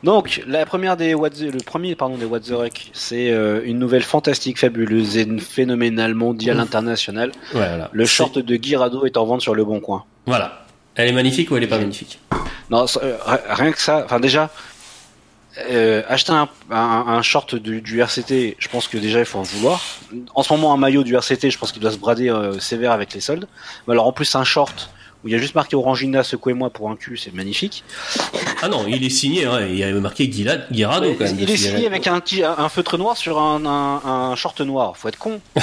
Speaker 3: Donc, la première des What the- le premier, pardon, des What the c'est euh, une nouvelle fantastique, fabuleuse et phénoménale mondiale internationale.
Speaker 1: Ouais, voilà.
Speaker 3: Le short de Guirado est en vente sur le bon coin.
Speaker 1: Voilà. Elle est magnifique ou elle est pas magnifique?
Speaker 3: Non, euh, ri- rien que ça. Enfin, déjà, euh, acheter un, un, un short du, du RCT, je pense que déjà il faut en vouloir. En ce moment, un maillot du RCT, je pense qu'il doit se brader euh, sévère avec les soldes. Mais alors, en plus, un short où il y a juste marqué Orangina, secouez-moi pour un cul, c'est magnifique.
Speaker 1: Ah non, il est signé. hein. Il y a marqué Guirado quand même.
Speaker 3: il est signé avec un, petit- un feutre noir sur un, un, un short noir. Faut être con.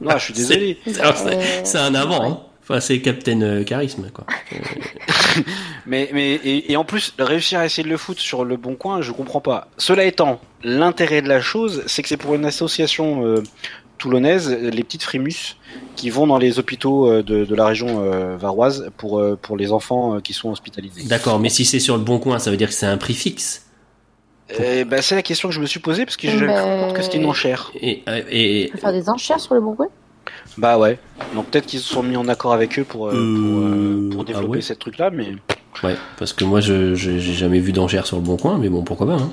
Speaker 3: Non, je suis désolé.
Speaker 1: C'est- alors, c'est-
Speaker 2: Euh,
Speaker 1: C'est un avant. Hein. Enfin, c'est Captain euh, Charisme, quoi.
Speaker 3: Mais, mais et, et en plus, réussir à essayer de le foutre sur le bon coin, je comprends pas. Cela étant, l'intérêt de la chose, c'est que c'est pour une association euh, toulonnaise, les petites Frimus, qui vont dans les hôpitaux euh, de, de la région euh, varoise pour, euh, pour les enfants euh, qui sont hospitalisés.
Speaker 1: D'accord, mais si c'est sur le bon coin, ça veut dire que c'est un prix fixe?
Speaker 3: Eh ben, c'est la question que je me suis posée parce que je
Speaker 2: Mais-
Speaker 3: cru que c'était une enchère.
Speaker 1: Et, et,
Speaker 2: On peut faire des enchères sur le bon coin?
Speaker 3: Bah ouais. Donc peut-être qu'ils se sont mis en accord avec eux pour, euh, pour, euh,
Speaker 1: Euh,
Speaker 3: pour
Speaker 1: ah
Speaker 3: développer
Speaker 1: ouais
Speaker 3: ce truc-là, mais
Speaker 1: ouais, parce que moi, je j'ai jamais vu d'enchères sur le bon coin, mais bon, pourquoi pas. Hein.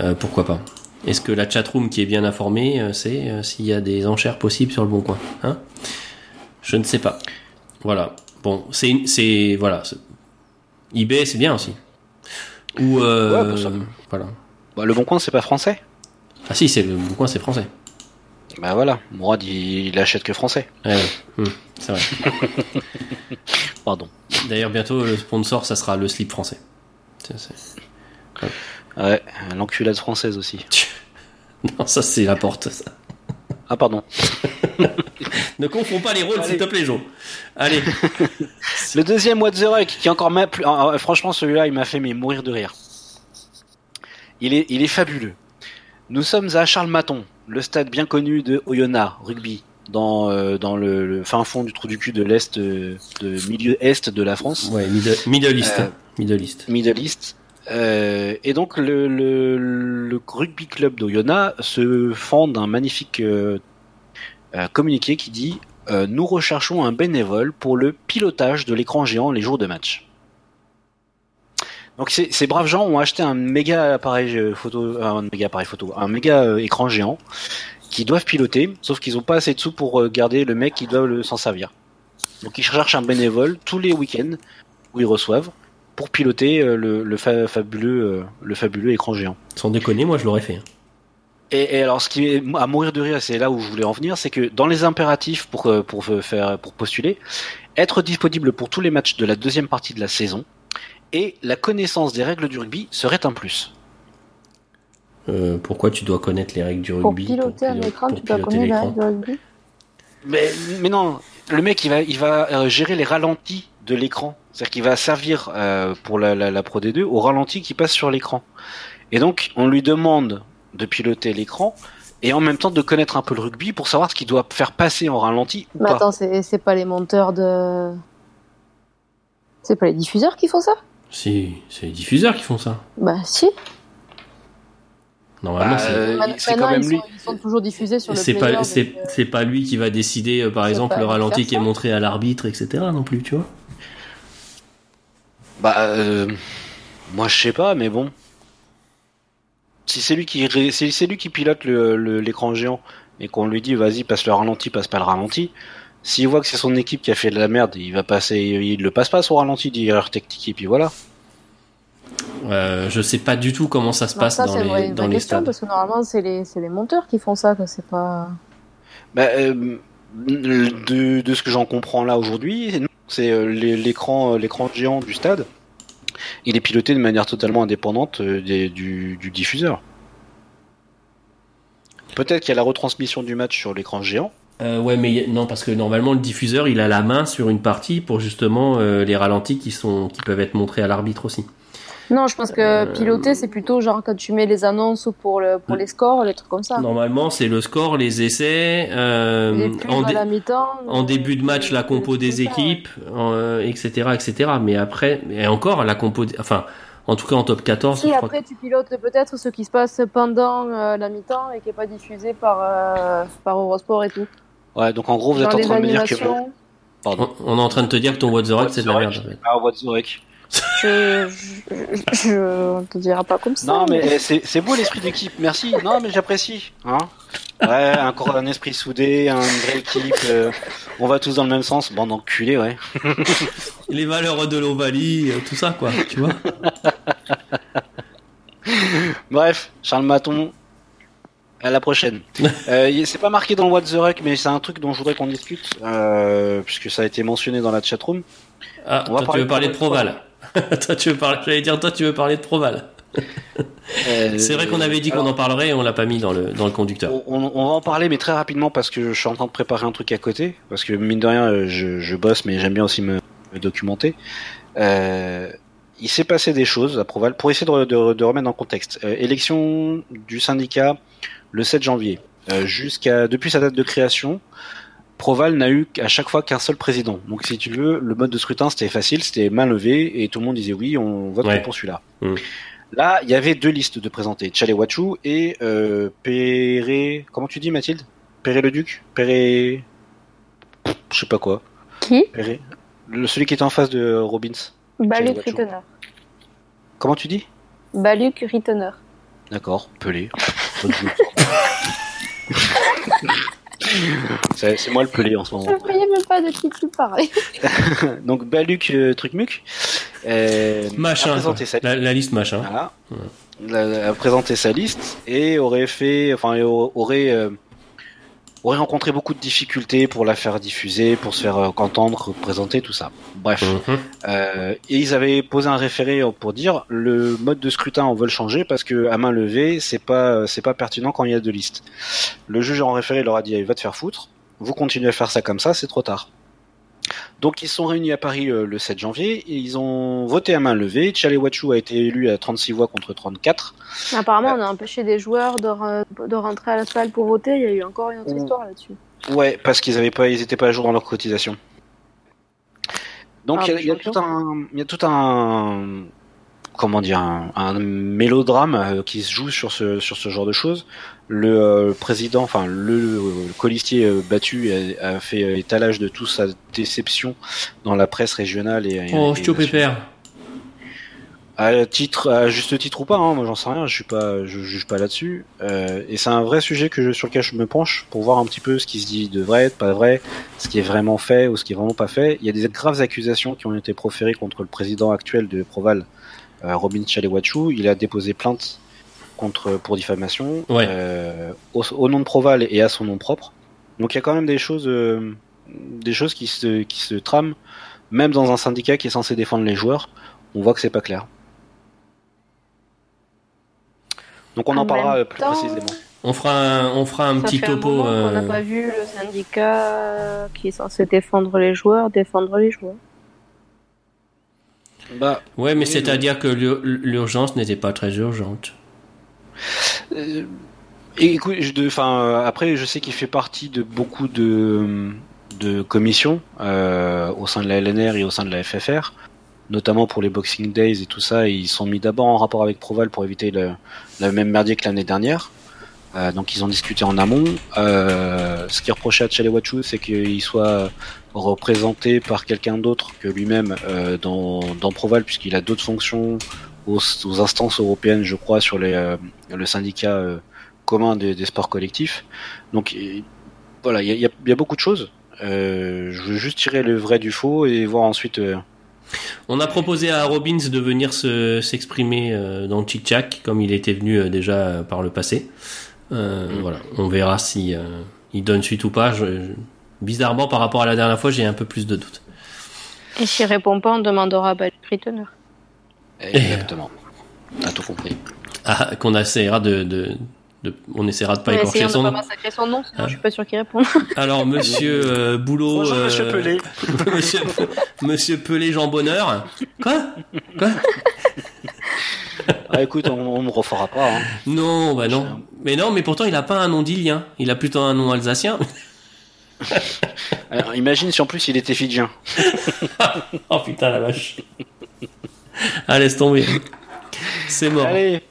Speaker 1: Euh, pourquoi pas. Est-ce que la chatroom qui est bien informée sait euh, s'il y a des enchères possibles sur le bon coin hein? Je ne sais pas. Voilà. Bon, c'est c'est voilà. c'est- eBay, c'est bien aussi. Ou
Speaker 3: Ouais, bah, ça-
Speaker 1: voilà.
Speaker 3: bah, le bon coin c'est pas français?
Speaker 1: Ah si, c'est le bon coin, c'est français.
Speaker 3: Bah voilà, Mourad il, il achète que français.
Speaker 1: Ouais, ouais. Hum, c'est vrai.
Speaker 3: Pardon.
Speaker 1: D'ailleurs, bientôt le sponsor, ça sera le slip français.
Speaker 3: Ouais, l'enculade française aussi.
Speaker 1: Non, ça c'est la porte. ça.
Speaker 3: Ah pardon.
Speaker 1: Ne confonds pas les rôles, s'il te plaît, Jo. Allez.
Speaker 3: Le deuxième What the Rock, qui est encore même plus... ah, ah, franchement, celui-là, il m'a fait mais mourir de rire. Il est, il est fabuleux. Nous sommes à Charles-Maton, le stade bien connu de Oyonnax, rugby, dans, euh, dans le, le fin fond du trou du cul de l'Est, euh, de milieu Est de la France.
Speaker 1: Ouais, Middle, middle East.
Speaker 3: Euh,
Speaker 1: hein. Middle East.
Speaker 3: Middle East. Euh, et donc le, le, le rugby club d'Oyonnax se fend d'un magnifique euh, euh, communiqué qui dit euh, Nous recherchons un bénévole pour le pilotage de l'écran géant les jours de match. Donc ces, ces braves gens ont acheté un méga appareil euh, photo, un méga appareil photo, un méga euh, écran géant qui doivent piloter, sauf qu'ils n'ont pas assez de sous pour euh, garder le mec qui doit s'en servir. Donc ils cherchent un bénévole tous les week-ends où ils reçoivent pour piloter le, le fa- fabuleux, le fabuleux écran géant.
Speaker 1: Sans déconner, moi je l'aurais fait. hein.
Speaker 3: Et, et alors, ce qui est à mourir de rire, c'est là où je voulais en venir, c'est que dans les impératifs pour pour faire pour postuler, être disponible pour tous les matchs de la deuxième partie de la saison et la connaissance des règles du rugby serait un plus.
Speaker 1: Euh, pourquoi tu dois connaître les règles du
Speaker 2: Pour
Speaker 1: rugby
Speaker 2: piloter un écran,
Speaker 1: pour
Speaker 2: tu dois
Speaker 1: piloter
Speaker 2: connaître la
Speaker 1: l'écran
Speaker 2: règle du rugby
Speaker 3: Mais mais non, le mec il va il va euh, gérer les ralentis de l'écran, c'est-à-dire qu'il va servir euh, pour la, la la Pro D2 au ralenti qui passe sur l'écran. Et donc on lui demande de piloter l'écran et en même temps de connaître un peu le rugby pour savoir ce qu'il doit faire passer en ralenti ou
Speaker 2: Mais
Speaker 3: pas.
Speaker 2: attends, c'est c'est pas les monteurs de. C'est pas les diffuseurs qui font ça?
Speaker 1: C'est les diffuseurs qui font ça.
Speaker 2: Bah si.
Speaker 1: Normalement,
Speaker 3: Bah,
Speaker 1: c'est-
Speaker 3: euh, c'est quand même
Speaker 2: ils,
Speaker 3: lui.
Speaker 2: sont, ils sont toujours diffusés sur le
Speaker 1: c'est
Speaker 2: player.
Speaker 1: pas, c'est,
Speaker 2: euh,
Speaker 1: c'est pas lui qui va décider, euh, par exemple, le ralenti qui est montré à l'arbitre, etc. non plus, tu vois.
Speaker 3: Bah, euh, moi je sais pas, mais bon. Si c'est lui qui, c'est lui qui pilote le- le- l'écran géant et qu'on lui dit vas-y passe le ralenti, passe pas le ralenti, s'il voit que c'est son équipe qui a fait de la merde, il va passer, il le passe pas son ralenti, il dit erreur technique et puis voilà.
Speaker 1: Euh, je sais pas du tout comment ça se
Speaker 2: non,
Speaker 1: passe
Speaker 2: ça,
Speaker 1: dans
Speaker 2: vraie-
Speaker 1: les,
Speaker 2: une
Speaker 1: dans
Speaker 2: vraie
Speaker 1: les
Speaker 2: question,
Speaker 1: stades.
Speaker 2: parce que normalement, c'est les, c'est les monteurs qui font ça. C'est pas.
Speaker 3: Bah, euh, de, de ce que j'en comprends là aujourd'hui, c'est euh, l'é- l'écran, euh, l'écran géant du stade. Il est piloté de manière totalement indépendante des- du, du diffuseur. Peut-être qu'il y a la retransmission du match sur l'écran géant.
Speaker 1: Euh, ouais, mais non, parce que normalement, le diffuseur, il a la main sur une partie pour justement euh, les ralentis qui, sont, qui peuvent être montrés à l'arbitre aussi.
Speaker 2: Non, je pense que
Speaker 1: Euh,
Speaker 2: piloter, c'est plutôt genre quand tu mets les annonces pour, le, pour les scores, les trucs comme ça.
Speaker 1: Normalement, c'est le score, les essais, euh,
Speaker 2: les
Speaker 1: en, dé- début de match, la compo des
Speaker 2: ça,
Speaker 1: équipes, euh, etc., etc. Mais après, et encore, la compo, enfin, en tout cas en top 14,
Speaker 2: Si après tu pilotes peut-être ce qui se passe pendant euh, la mi-temps et qui est pas diffusé par, par Eurosport et tout.
Speaker 3: Ouais, donc en gros, vous êtes en train de me dire que. Pardon.
Speaker 1: On, on est en train de te dire que ton What the Rock, c'est de la merde.
Speaker 3: Ah, what the heck.
Speaker 2: je, je, je, je- on te dira pas comme ça.
Speaker 3: Non, mais eh, c'est c'est beau l'esprit d'équipe, merci. Non, mais j'apprécie. Hein ouais, encore un esprit soudé, une vraie équipe. euh, on va tous dans le même sens. Bande d'enculés, ouais.
Speaker 1: Les valeurs de l'Ovalie, euh, tout ça, quoi, tu vois.
Speaker 3: Bref, Charles Maton. À la prochaine. Euh, c'est pas marqué dans le What the Rock, mais c'est un truc dont je voudrais qu'on discute, euh, puisque ça a été mentionné dans la chatroom.
Speaker 1: Ah, toi, tu veux parler de Proval. toi, tu veux parler, j'allais dire, toi, tu veux parler de Proval.
Speaker 3: Euh,
Speaker 1: C'est vrai qu'on avait dit qu'on en parlerait et on l'a pas mis dans le, dans le conducteur.
Speaker 3: On, va en parler, mais très rapidement parce que je suis en train de préparer un truc à côté. Parce que mine de rien, euh, je, je bosse, mais j'aime bien aussi me, me documenter. Euh, il s'est passé des choses à Proval pour essayer de, de- de remettre le contexte. Euh, élection du syndicat le 7 janvier. Euh, jusqu'à depuis sa date de création, Proval n'a eu à chaque fois qu'un seul président. Donc si tu veux, le mode de scrutin c'était facile, c'était main levée et tout le monde disait oui, on vote
Speaker 1: Ouais.
Speaker 3: pour celui-là.
Speaker 1: Mm.
Speaker 3: Là, il y avait deux listes de présentés, Tchalewachu et euh, Péré. Comment tu dis, Mathilde? Péré le Duc? Péré. Je sais pas quoi.
Speaker 2: Qui?
Speaker 3: Péré. Le, celui qui était en face de Robbins.
Speaker 2: Baluc
Speaker 3: Watchou.
Speaker 2: Rittener.
Speaker 3: Comment tu dis?
Speaker 2: Baluc Rittener.
Speaker 3: D'accord, Pelé. C'est c'est moi le pelé en ce
Speaker 2: Je
Speaker 3: moment.
Speaker 2: ne voyais même pas de qui tu parlais.
Speaker 3: Donc Baluc euh, Trucmuc euh, a
Speaker 1: Machin.
Speaker 3: présenté
Speaker 1: quoi.
Speaker 3: sa
Speaker 1: La, la liste machin.
Speaker 3: Voilà. La- a présenté sa liste et aurait fait, enfin, aurait, euh, aurait rencontré beaucoup de difficultés pour la faire diffuser, pour se faire euh, entendre, présenter, tout ça. Bref.
Speaker 1: Mhm.
Speaker 3: Euh, et ils avaient posé un référé pour dire le mode de scrutin on veut le changer parce que à main levée c'est pas c'est pas pertinent quand il y a deux listes. Le juge en référé leur a dit va te faire foutre. Vous continuez à faire ça comme ça, c'est trop tard. Donc ils sont réunis à Paris euh, le 7 janvier et ils ont voté à main levée. Tchalewachu a été élu à 36 voix contre 34.
Speaker 2: Apparemment, on a empêché des joueurs de, re- de rentrer à la salle pour voter. Il y a eu encore une autre histoire là-dessus.
Speaker 3: Ouais, parce qu'ils avaient pas, ils étaient pas à jour dans leur cotisation. Donc
Speaker 2: Ah,
Speaker 3: il y a- il y, a tout un, il y a tout un, comment dire, un, un mélodrame euh, qui se joue sur ce sur ce genre de choses. Le euh, président, enfin le, le colistier euh, battu a, a fait étalage de toute sa déception dans la presse régionale et,
Speaker 1: Oh,
Speaker 3: et nationale.
Speaker 1: Pépère.
Speaker 3: À titre, à juste titre ou pas, hein, moi j'en sais rien, je suis pas, je juge pas là-dessus. Euh, et c'est un vrai sujet que je, sur lequel je me penche pour voir un petit peu ce qui se dit de vrai, de pas vrai, ce qui est vraiment fait ou ce qui est vraiment pas fait. Il y a des graves accusations qui ont été proférées contre le président actuel de Proval, Robin Chalewachu. Il a déposé plainte contre pour diffamation
Speaker 1: Ouais.
Speaker 3: euh, au, au nom de Proval et à son nom propre. Donc il y a quand même des choses, euh, des choses qui se, qui se trament, même dans un syndicat qui est censé défendre les joueurs. On voit que c'est pas clair. Donc on en,
Speaker 2: En
Speaker 3: parlera euh, plus
Speaker 2: temps,
Speaker 3: précisément.
Speaker 1: On fera un, on fera un
Speaker 2: Ça
Speaker 1: petit
Speaker 2: un
Speaker 1: topo. euh,
Speaker 2: n'a pas vu le syndicat qui est censé défendre les joueurs, défendre les joueurs.
Speaker 3: Bah,
Speaker 1: Ouais, mais
Speaker 3: Oui,
Speaker 1: c'est-à-dire que l'ur- l'urgence n'était pas très urgente.
Speaker 3: euh, écoute, enfin, après, je sais qu'il fait partie de beaucoup de, de commissions euh, au sein de la LNR et au sein de la FFR, notamment pour les Boxing Days et tout ça. Ils sont mis d'abord en rapport avec Proval pour éviter le, la même merdier que l'année dernière. Euh, donc ils ont discuté en amont. Euh, ce qui est reproché à Chalewachu, c'est qu'il soit représenté par quelqu'un d'autre que lui-même euh, dans, dans Proval, puisqu'il a d'autres fonctions aux, aux instances européennes, je crois, sur les, euh, le syndicat euh, commun des, des sports collectifs. Donc et- voilà, il y a, il y a- il y a beaucoup de choses. Je veux juste tirer le vrai du faux et voir ensuite.
Speaker 1: On a proposé à Robbins de venir se- s'exprimer dans Chick comme il était venu déjà par le passé.
Speaker 3: Mm.
Speaker 1: Voilà, on verra si il donne suite ou pas. Je- je- Bizarrement, par rapport à la dernière fois, j'ai un peu plus de doutes.
Speaker 2: Et s'il répond pas, on demandera à Rittener.
Speaker 3: Exactement. T'as tout compris.
Speaker 1: Ah, qu'on essaiera de, de, de- on essaiera de pas
Speaker 2: Ouais,
Speaker 1: écorcher
Speaker 2: essayons
Speaker 1: son
Speaker 2: de pas
Speaker 1: nom.
Speaker 2: massacrer son nom, sinon
Speaker 1: Hein
Speaker 2: je suis pas sûr qu'il réponde.
Speaker 1: Alors, Monsieur euh, Boulot,
Speaker 3: Bonjour,
Speaker 1: euh,
Speaker 3: monsieur Pelé.
Speaker 1: Monsieur, Monsieur Pelé Jean Bonheur. Quoi? Quoi?
Speaker 3: Ah, écoute, on, on me refera pas. Hein.
Speaker 1: Non, bah non. Mais non, mais pourtant il a pas un nom d'Ilien. Il a plutôt un nom alsacien.
Speaker 3: Alors, imagine si en plus il était fidjien.
Speaker 1: oh putain la vache. Ah laisse tomber. C'est mort. Allez.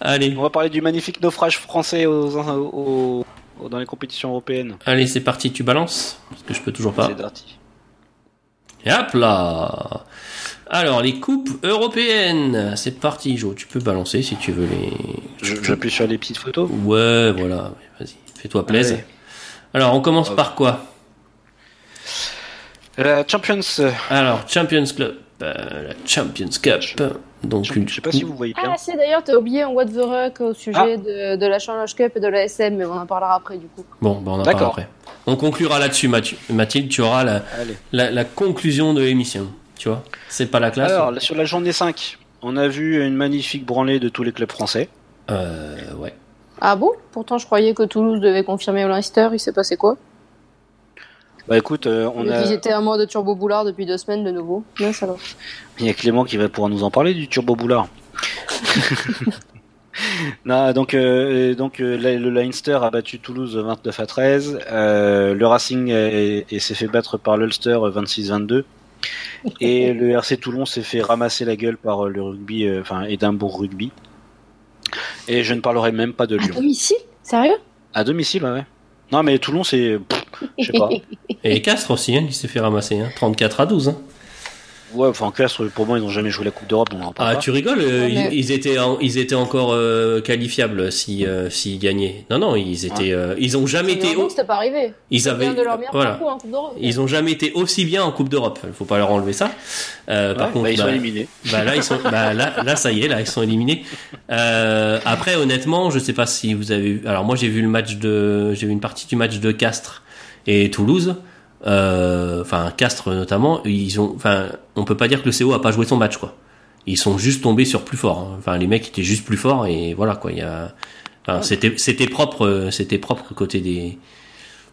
Speaker 3: Allez, on va parler du magnifique naufrage français aux, aux- aux- dans les compétitions européennes.
Speaker 1: Allez, c'est parti, tu balances Parce que je peux toujours pas.
Speaker 3: C'est parti.
Speaker 1: Et hop là Alors, les coupes européennes. C'est parti, Jo. Tu peux balancer si tu veux les.
Speaker 3: J'appuie sur les petites photos.
Speaker 1: Ouais, voilà. Vas-y, fais-toi plaisir.
Speaker 3: Allez.
Speaker 1: Alors, on commence par quoi
Speaker 3: La Champions. euh,
Speaker 1: Alors, Champions Club. euh, la Champions Cup. Donc,
Speaker 3: je
Speaker 1: une-
Speaker 3: sais pas si vous voyez bien.
Speaker 2: Ah, si, d'ailleurs, t'as oublié un What the Rock au sujet
Speaker 3: Ah.
Speaker 2: de, de la Challenge Cup et de la SM, mais on en parlera après du coup.
Speaker 1: Bon, bah, on en parle
Speaker 3: D'accord.
Speaker 1: après. On conclura là-dessus, Mathieu. Mathilde. Tu auras la,
Speaker 3: Allez.
Speaker 1: la, la conclusion de l'émission. Tu vois C'est pas la classe
Speaker 3: Alors, sur la journée 5, On a vu une magnifique branlée de tous les clubs français.
Speaker 1: Euh, ouais.
Speaker 2: Ah bon? Pourtant, je croyais que Toulouse devait confirmer au Leinster. Il s'est passé quoi?
Speaker 3: Bah écoute, euh, on a...
Speaker 2: Ils étaient en mode turbo boulard depuis deux semaines de nouveau.
Speaker 3: Il y a Clément qui va pouvoir nous en parler du Turbo Boulard. non, donc, euh, donc euh, le le Leinster a battu Toulouse 29 à 13. euh, le Racing est- est- s'est fait battre par l'Ulster 26-22. Et le RC Toulon s'est fait ramasser la gueule par le rugby, enfin Édimbourg Rugby. Et je ne parlerai même pas de
Speaker 2: À
Speaker 3: Lyon.
Speaker 2: domicile Sérieux?
Speaker 3: À domicile, ouais. ouais. Non, mais Toulon, c'est. Je sais pas.
Speaker 1: Et Castres aussi, hein, qui s'est fait ramasser, hein, 34 à 12. Hein.
Speaker 3: Ouais, enfin, Castres, pour moi, ils n'ont jamais joué la Coupe d'Europe, donc on en parle
Speaker 1: Ah,
Speaker 3: pas.
Speaker 1: tu rigoles euh,
Speaker 2: Ouais, mais-
Speaker 1: ils, ils étaient, en- ils étaient encore euh, qualifiables si, euh, s'ils gagnaient. Non, non, ils étaient, euh, ils ont jamais été,
Speaker 2: Normalement,
Speaker 1: au-
Speaker 2: c'était pas arrivé.
Speaker 1: ils avaient,
Speaker 2: bien de leur meilleur
Speaker 1: voilà,
Speaker 2: parcours en Coupe d'Europe.
Speaker 1: ils ont jamais été aussi bien en Coupe d'Europe. Il faut pas leur enlever ça. Euh, par contre,
Speaker 3: bah, ils sont
Speaker 1: bah,
Speaker 3: éliminés.
Speaker 1: Bah là ils sont bah là là ça y est là ils sont éliminés. Euh, après honnêtement je sais pas si vous avez vu alors moi j'ai vu le match de j'ai vu une partie du match de Castres et Toulouse. Euh, Enfin Castres notamment ils ont enfin on peut pas dire que le CO a pas joué son match quoi. Ils sont juste tombés sur plus fort. hein. Enfin les mecs étaient juste plus forts et voilà quoi il y a enfin, c'était c'était propre euh, c'était propre côté des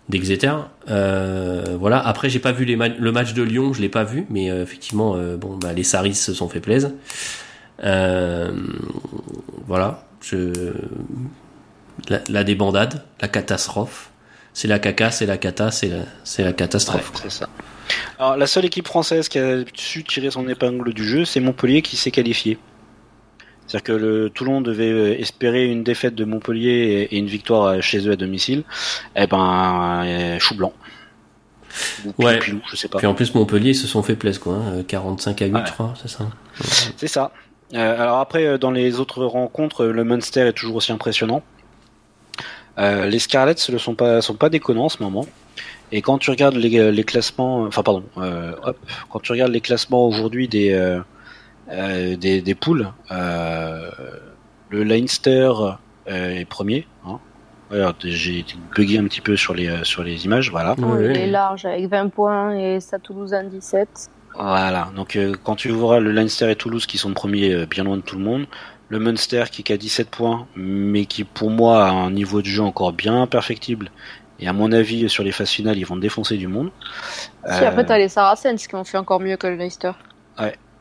Speaker 1: d'Exeter. Euh, voilà. Après, j'ai pas vu les ma- le match de Lyon, je l'ai pas vu, mais euh, effectivement, euh, bon, bah, les Saris se sont fait plaisir. Euh, voilà. Je... La, la débandade, la catastrophe. C'est la caca, c'est la cata, c'est la, catastrophe.
Speaker 3: Ouais, c'est ça. Alors, la seule équipe française qui a su tirer son épingle du jeu, c'est Montpellier qui s'est qualifié. C'est-à-dire que le Toulon devait euh, espérer une défaite de Montpellier et une victoire euh, chez eux à domicile. Eh ben, euh, chou blanc. Ou
Speaker 1: Ouais.
Speaker 3: pilou, je sais pas.
Speaker 1: Puis en plus, Montpellier se sont fait plaisir, quoi. hein, 45 à 8,
Speaker 3: Ouais.
Speaker 1: je crois, c'est ça.
Speaker 3: C'est ça. Euh, alors après, dans les autres rencontres, le Munster est toujours aussi impressionnant. Euh, les Scarlets ne sont pas, sont pas déconnants en ce moment. Et quand tu regardes les, les classements, enfin pardon, euh, hop, quand tu regardes les classements aujourd'hui des, euh, des, des poules, euh, le Leinster est premier. Hein. J'ai bugué un petit peu sur les, sur les images, voilà.
Speaker 1: Ouais,
Speaker 2: est large avec 20 points et ça Toulouse en 17.
Speaker 3: Voilà, donc euh, quand tu verras le Leinster et Toulouse qui sont premiers euh, bien loin de tout le monde, le Munster qui est à 17 points, mais qui pour moi a un niveau de jeu encore bien perfectible, et à mon avis sur les phases finales ils vont défoncer du monde.
Speaker 2: Si
Speaker 3: Euh,
Speaker 2: après t'as les Saracens qui ont fait encore mieux que le Leicester.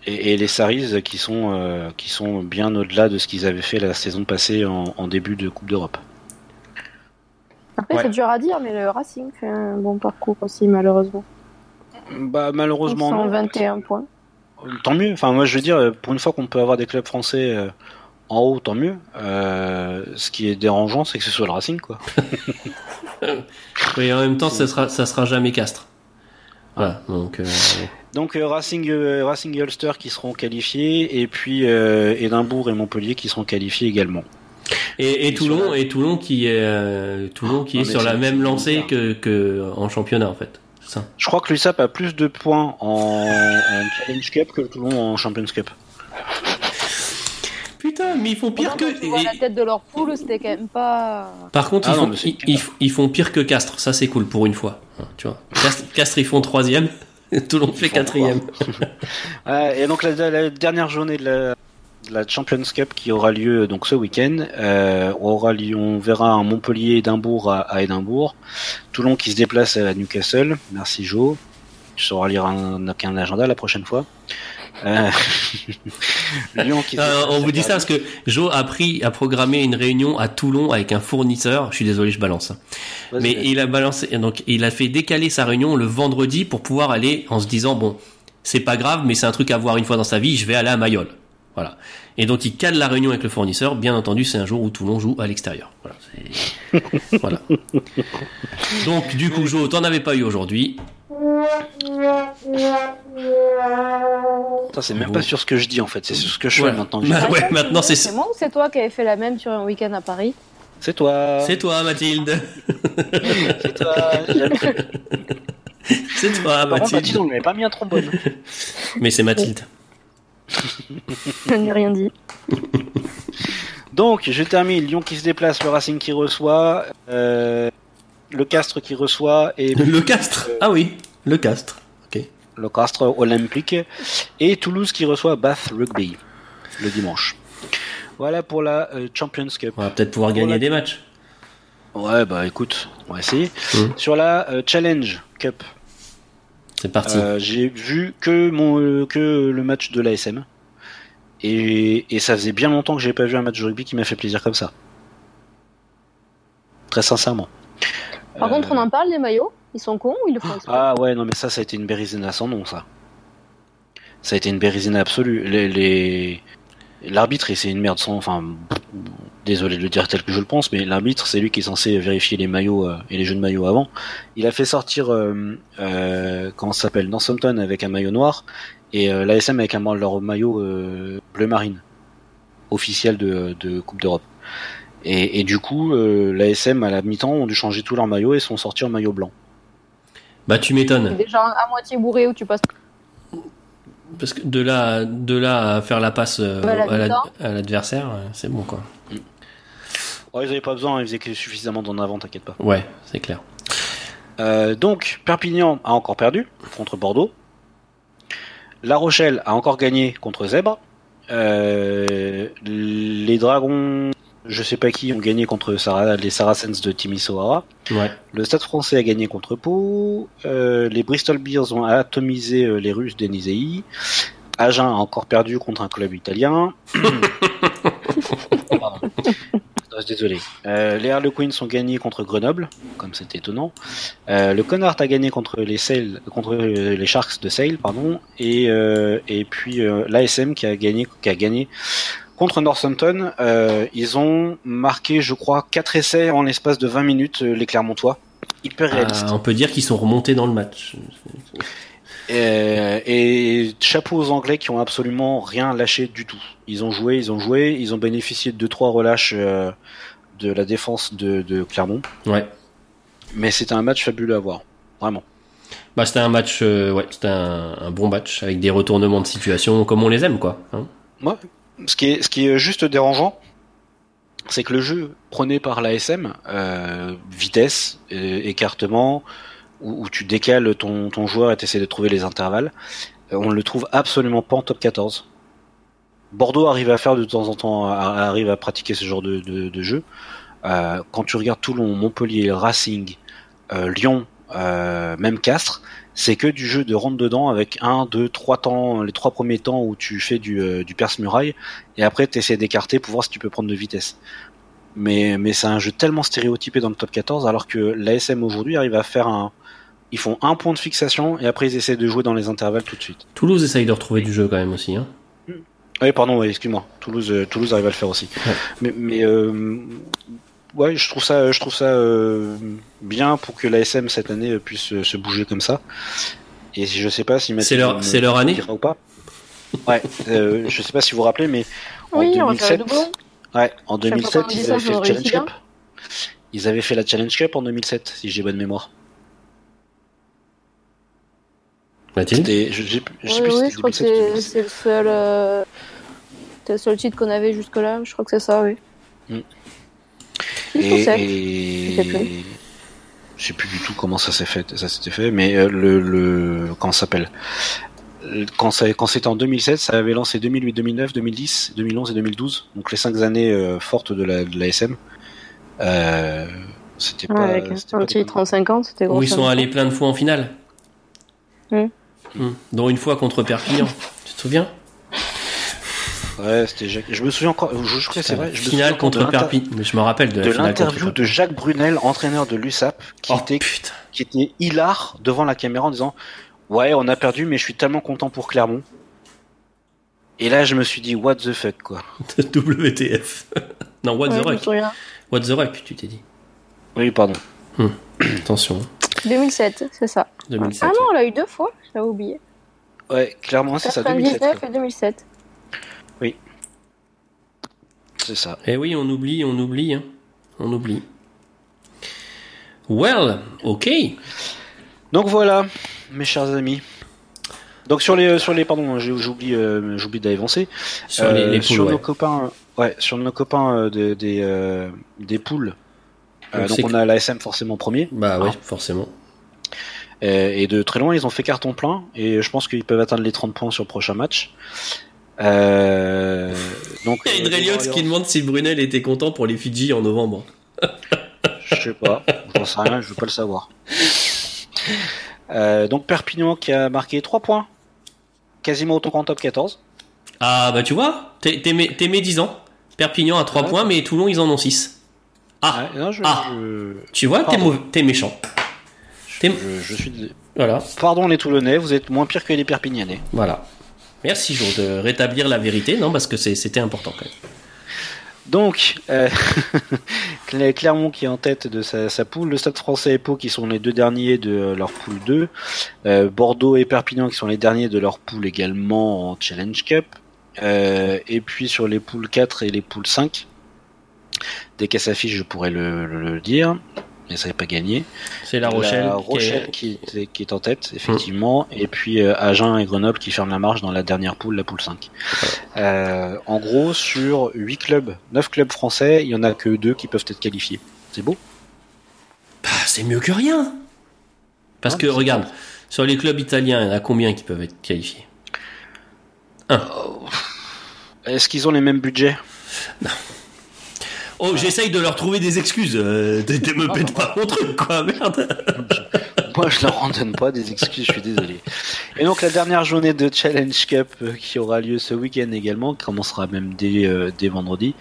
Speaker 3: et, et les Saris qui sont, euh, qui sont bien au-delà de ce qu'ils avaient fait la saison passée en, en début de Coupe d'Europe.
Speaker 2: Après
Speaker 1: Ouais.
Speaker 2: c'est dur à dire mais le Racing fait un bon parcours aussi malheureusement.
Speaker 3: Bah malheureusement
Speaker 2: sont
Speaker 3: non.
Speaker 2: 21 points.
Speaker 3: Tant mieux. Enfin, moi, je veux dire, pour une fois qu'on peut avoir des clubs français euh, en haut, tant mieux. Euh, ce qui est dérangeant, c'est que ce soit le Racing, quoi.
Speaker 1: Et en même temps, ça sera, ça sera jamais Castres. Voilà, donc. euh,
Speaker 3: Donc euh, Racing, Racing et Ulster qui seront qualifiés, et puis Édimbourg et Montpellier qui seront qualifiés également.
Speaker 1: Et, Toulon, et Toulon qui est, Toulon qui
Speaker 3: Non,
Speaker 1: est sur la même lancée que, que en championnat en fait. Ça.
Speaker 3: Je crois que l'USAP a plus de points en, en Challenge Cup que Toulon en Champions Cup.
Speaker 1: Mais ils font pire que.
Speaker 2: quand tu vois la tête de leur poule, c'était quand même pas.
Speaker 1: Par contre,
Speaker 3: Ah
Speaker 1: ils,
Speaker 3: non,
Speaker 1: font,
Speaker 3: mais c'est
Speaker 1: ils, ils- ils font pire que Castres. Ça, c'est cool pour une fois. Hein, Tu vois. Castres, Castres, ils font troisième. Toulon fait quatrième.
Speaker 3: Euh, et donc la, la dernière journée de la, de la Champions Cup qui aura lieu donc ce week-end, euh, aura lieu, on verra un Montpellier Édimbourg à, à Édimbourg, Toulon qui se déplace à Newcastle. Merci Joe. Tu sauras lire un, un agenda la prochaine fois. Euh, Lyon qui se
Speaker 1: Euh, on
Speaker 3: à
Speaker 1: vous dit ça parce que Joe a pris, a programmé une réunion à Toulon avec un fournisseur. Je suis désolé, je balance. Mais il a balancé, donc il a fait décaler sa réunion le vendredi pour pouvoir aller en se disant bon, c'est pas grave, mais c'est un truc à voir une fois dans sa vie. Je vais aller à Mayol. Voilà. Et donc il cale la réunion avec le fournisseur. Bien entendu, c'est un jour où Toulon joue à l'extérieur. Voilà. voilà. Donc du coup, Joe, t'en avais pas eu aujourd'hui.
Speaker 3: C'est même pas sur ce que je dis en fait, c'est sur ce que je fais
Speaker 1: Ouais.
Speaker 3: maintenant.
Speaker 1: Bah ouais, maintenant c'est
Speaker 2: C'est moi ou c'est toi qui avais fait la même sur un week-end à Paris
Speaker 3: C'est toi.
Speaker 1: c'est toi, Mathilde.
Speaker 3: C'est toi.
Speaker 1: C'est toi,
Speaker 3: contre,
Speaker 1: Mathilde.
Speaker 3: On lui avait pas mis un trombone.
Speaker 1: Mais c'est Mathilde.
Speaker 2: Je n'ai rien dit.
Speaker 3: Donc, je termine. Lyon qui se déplace, le Racing qui reçoit, euh, le Castres qui reçoit et
Speaker 1: Le Castre. Ah oui, le Castre. Ok.
Speaker 3: le Castres Olympique et Toulouse qui reçoit Bath Rugby. le dimanche. Voilà pour la euh, Champions Cup.
Speaker 1: On va peut-être pouvoir gagner
Speaker 3: la-
Speaker 1: des matchs.
Speaker 3: Ouais, bah écoute, on va essayer.
Speaker 1: Mhm.
Speaker 3: Sur la euh, Challenge Cup,
Speaker 1: C'est parti.
Speaker 3: euh, j'ai vu que mon euh, que le match de l'ASM. Et, et ça faisait bien longtemps que j'ai pas vu un match de rugby qui m'a fait plaisir comme ça. Très sincèrement.
Speaker 2: Par
Speaker 3: Euh,
Speaker 2: contre, on en parle des maillots? Ils sont cons ou ils le font
Speaker 3: Ah ouais, non mais ça, ça a été une bérisina sans nom, ça. Ça a été une bérisina absolue. Les. L'arbitre, et c'est une merde sans... Enfin, désolé de le dire tel que je le pense, mais l'arbitre, c'est lui qui est censé vérifier les maillots euh, et les jeux de maillots avant. Il a fait sortir, euh, euh, comment ça s'appelle, Northampton avec un maillot noir, et euh, l'ASM avec un, leur maillot bleu marine, officiel de, Coupe d'Europe. Et, du coup, l'ASM à la mi-temps ont dû changer tous leurs maillots et sont sortis en maillot blanc.
Speaker 1: Bah tu m'étonnes.
Speaker 2: Déjà à moitié bourré où tu passes.
Speaker 1: Parce que de là, de là à faire la passe euh, à l'adversaire, euh, c'est bon quoi.
Speaker 3: Oh, ils avaient pas besoin, ils faisaient que suffisamment d'en avant, t'inquiète pas.
Speaker 1: Ouais, c'est clair.
Speaker 3: Euh, donc, Perpignan a encore perdu contre Bordeaux. La Rochelle a encore gagné contre Zèbre. Euh, les Dragons, je sais pas qui, ont gagné contre Sara- les Saracens de Timisoara.
Speaker 1: Ouais.
Speaker 3: Le Stade français a gagné contre Pau. Euh, les Bristol Bears ont atomisé euh, les Russes d'Enisei. Agen a encore perdu contre un club italien. Pardon. Euh, Désolé. Euh, les Harlequins ont gagné contre Grenoble, comme c'est étonnant. Euh, le Connard a gagné contre les contre les Sharks de Sale, pardon. Et euh, et puis euh, l'ASM qui a gagné, qui a gagné contre Northampton. Euh, ils ont marqué, je crois, quatre essais en l'espace de 20 minutes. euh, les Clermontois, hyper réalistes.
Speaker 1: Ah, on peut dire qu'ils sont remontés dans le match.
Speaker 3: Euh, et chapeau aux Anglais qui ont absolument rien lâché du tout. Ils ont joué, ils ont joué, ils ont bénéficié de deux trois relâches euh, de la défense de, de Clermont.
Speaker 1: Ouais.
Speaker 3: Mais c'était un match fabuleux à voir, vraiment.
Speaker 1: Bah c'était un match, euh, ouais, c'était un, un bon match avec des retournements de situation comme on les aime quoi. hein.
Speaker 3: Moi, ce qui est, juste dérangeant, c'est que le jeu prôné par l'ASM, euh, vitesse, écartement, où, tu décales ton, joueur et t'essaies de trouver les intervalles, euh, on ne le trouve absolument pas en top 14. Bordeaux arrive à faire de temps en temps, arrive à pratiquer ce genre de jeu. Euh, quand tu regardes Toulon, Montpellier, Racing, euh, Lyon, euh, même Castres, c'est que du jeu de rentre dedans avec un, deux, trois temps, les trois premiers temps où tu fais du, euh, du perce-muraille et après tu essaies d'écarter pour voir si tu peux prendre de vitesse. Mais, mais c'est un jeu tellement stéréotypé dans le top 14 alors que l'ASM aujourd'hui arrive à faire un. Ils font un point de fixation et après ils essaient de jouer dans les intervalles tout de suite.
Speaker 1: Toulouse essaye de retrouver du jeu quand même aussi. Hein.
Speaker 3: Oui, pardon, excuse-moi. Toulouse, euh, Toulouse arrive à le faire aussi.
Speaker 1: Ouais.
Speaker 3: Mais, mais euh, ouais, je trouve ça, je trouve ça euh, bien pour que l'ASM cette année euh, puisse euh, se bouger comme ça. Et si- je sais pas si
Speaker 1: C'est leur- c'est leur année
Speaker 3: ou pas. Ouais, euh, je sais pas si vous vous rappelez, mais en
Speaker 2: Oui, faire
Speaker 3: 2007,
Speaker 2: le doublon.
Speaker 3: ouais, en
Speaker 2: Chaque fois
Speaker 3: 2007,
Speaker 2: qu'on dit
Speaker 3: ils avaient fait le Challenge
Speaker 2: bien.
Speaker 3: Cup. Ils avaient fait la Challenge Cup en 2007, si j'ai bonne mémoire.
Speaker 1: Mathilde
Speaker 3: C'était, je, j'ai- je sais
Speaker 2: Oui,
Speaker 3: plus si
Speaker 2: oui,
Speaker 3: c'était
Speaker 2: je crois que
Speaker 3: 2007 ou
Speaker 2: c'est
Speaker 3: 2007.
Speaker 2: c'est le seul. euh, C'est le seul titre qu'on avait jusque-là. Je crois que c'est ça, oui.
Speaker 3: Mm. Et,
Speaker 2: Je sais plus.
Speaker 3: je sais plus du tout comment ça s'est fait, ça s'était fait, mais euh, le, le comment ça s'appelle? Quand, ça- quand c'était en 2007, ça avait lancé 2008, 2009, 2010, 2011 et 2012, donc les cinq années euh, fortes de la de l'ASM. Euh, c'était
Speaker 2: Ouais,
Speaker 3: pas.
Speaker 2: avec un titre en 50, c'était gros.
Speaker 1: Où ils sont allés plein de fois en finale.
Speaker 2: Hmm.
Speaker 1: Dont une fois contre Perpignan. tu te souviens?
Speaker 3: Ouais, c'était Jacques. Je me souviens encore. Je, je crois que c'est vrai. Je me souviens
Speaker 1: contre Perpignan. Mais je me rappelle de la
Speaker 3: De
Speaker 1: finale contre
Speaker 3: l'interview de Jacques Brunel, entraîneur de l'USAP, qui
Speaker 1: Oh
Speaker 3: était
Speaker 1: putain.
Speaker 3: qui était hilar devant la caméra en disant ouais on a perdu mais je suis tellement content pour Clermont et là je me suis dit what the fuck quoi
Speaker 1: WTF. non, What
Speaker 2: Ouais,
Speaker 1: the
Speaker 2: souviens.
Speaker 1: What the Rock, tu t'es dit.
Speaker 3: oui pardon
Speaker 1: Attention.
Speaker 2: 2007, c'est ça.
Speaker 1: 2007.
Speaker 2: Ah non, on l'a eu deux fois, j'avais oublié.
Speaker 3: ouais clairement c'est ça 2007
Speaker 2: 99
Speaker 3: quoi.
Speaker 2: et 2007.
Speaker 3: C'est ça
Speaker 1: Eh oui, on oublie, on oublie, hein. On oublie. Well, ok.
Speaker 3: donc voilà mes chers amis donc sur les sur les pardon j'ai- j'oublie euh, j'oublie d'avancer
Speaker 1: Sur les,
Speaker 3: Euh,
Speaker 1: les poules,
Speaker 3: sur
Speaker 1: ouais.
Speaker 3: nos copains ouais sur nos copains euh, de- des euh, des poules Euh,
Speaker 1: Donc
Speaker 3: on a l'ASM forcément premier
Speaker 1: Bah ouais,
Speaker 3: Ah.
Speaker 1: forcément.
Speaker 3: Euh, et de très loin, ils ont fait carton plein. Et je pense qu'ils peuvent atteindre les 30 points sur le prochain match. Euh, Donc,
Speaker 1: Il y a
Speaker 3: euh,
Speaker 1: Hydreliox
Speaker 3: New
Speaker 1: qui demande si Brunel était content pour les Fidji en novembre.
Speaker 3: Je sais pas, j'en sais rien, je veux pas le savoir. Euh, donc Perpignan qui a marqué 3 points, quasiment autant qu'en top 14.
Speaker 1: Ah bah tu vois, t'es t'es mé- t'es médisant. Perpignan a 3
Speaker 3: Ouais.
Speaker 1: points, mais Toulon ils en ont 6. Ah,
Speaker 3: Ouais, non, je,
Speaker 1: Ah.
Speaker 3: je,
Speaker 1: tu vois, t'es méchant.
Speaker 3: Je- je suis.
Speaker 1: Voilà,
Speaker 3: Pardon les Toulonnais, vous êtes moins pire que les Perpignanais.
Speaker 1: voilà. Merci Jo de rétablir la vérité, non parce que c'était important quand même.
Speaker 3: Donc, euh, Cler- Clermont qui est en tête de sa, poule, le Stade français et Pau qui sont les deux derniers de leur poule 2, euh, Bordeaux et Perpignan qui sont les derniers de leur poule également en Challenge Cup, euh, et puis sur les poules 4 et les poules 5, dès qu'elle s'affiche je pourrais le- le dire, mais ça n'est pas gagné.
Speaker 1: C'est La Rochelle.
Speaker 3: La
Speaker 1: qui est-
Speaker 3: Rochelle qui, est, qui est en tête, effectivement, et puis euh, Agen et Grenoble qui ferment la marche dans la dernière poule, la poule 5. Euh, en gros, sur 8 clubs, 9 clubs français, il y en a que 2 qui peuvent être qualifiés. C'est beau
Speaker 1: Bah, c'est mieux que rien. Parce
Speaker 3: Ah,
Speaker 1: que regarde, sur les clubs italiens, il y en a combien qui peuvent être qualifiés?
Speaker 3: Est-ce qu'ils ont les mêmes budgets?
Speaker 1: Oh, j'essaye de leur trouver des excuses. Euh, de me pète pas mon truc, quoi, merde.
Speaker 3: Moi, je leur en donne pas des excuses, je suis désolé. Et donc, la dernière journée de Challenge Cup euh, qui aura lieu ce week-end également, qui commencera même dès, euh, dès vendredi.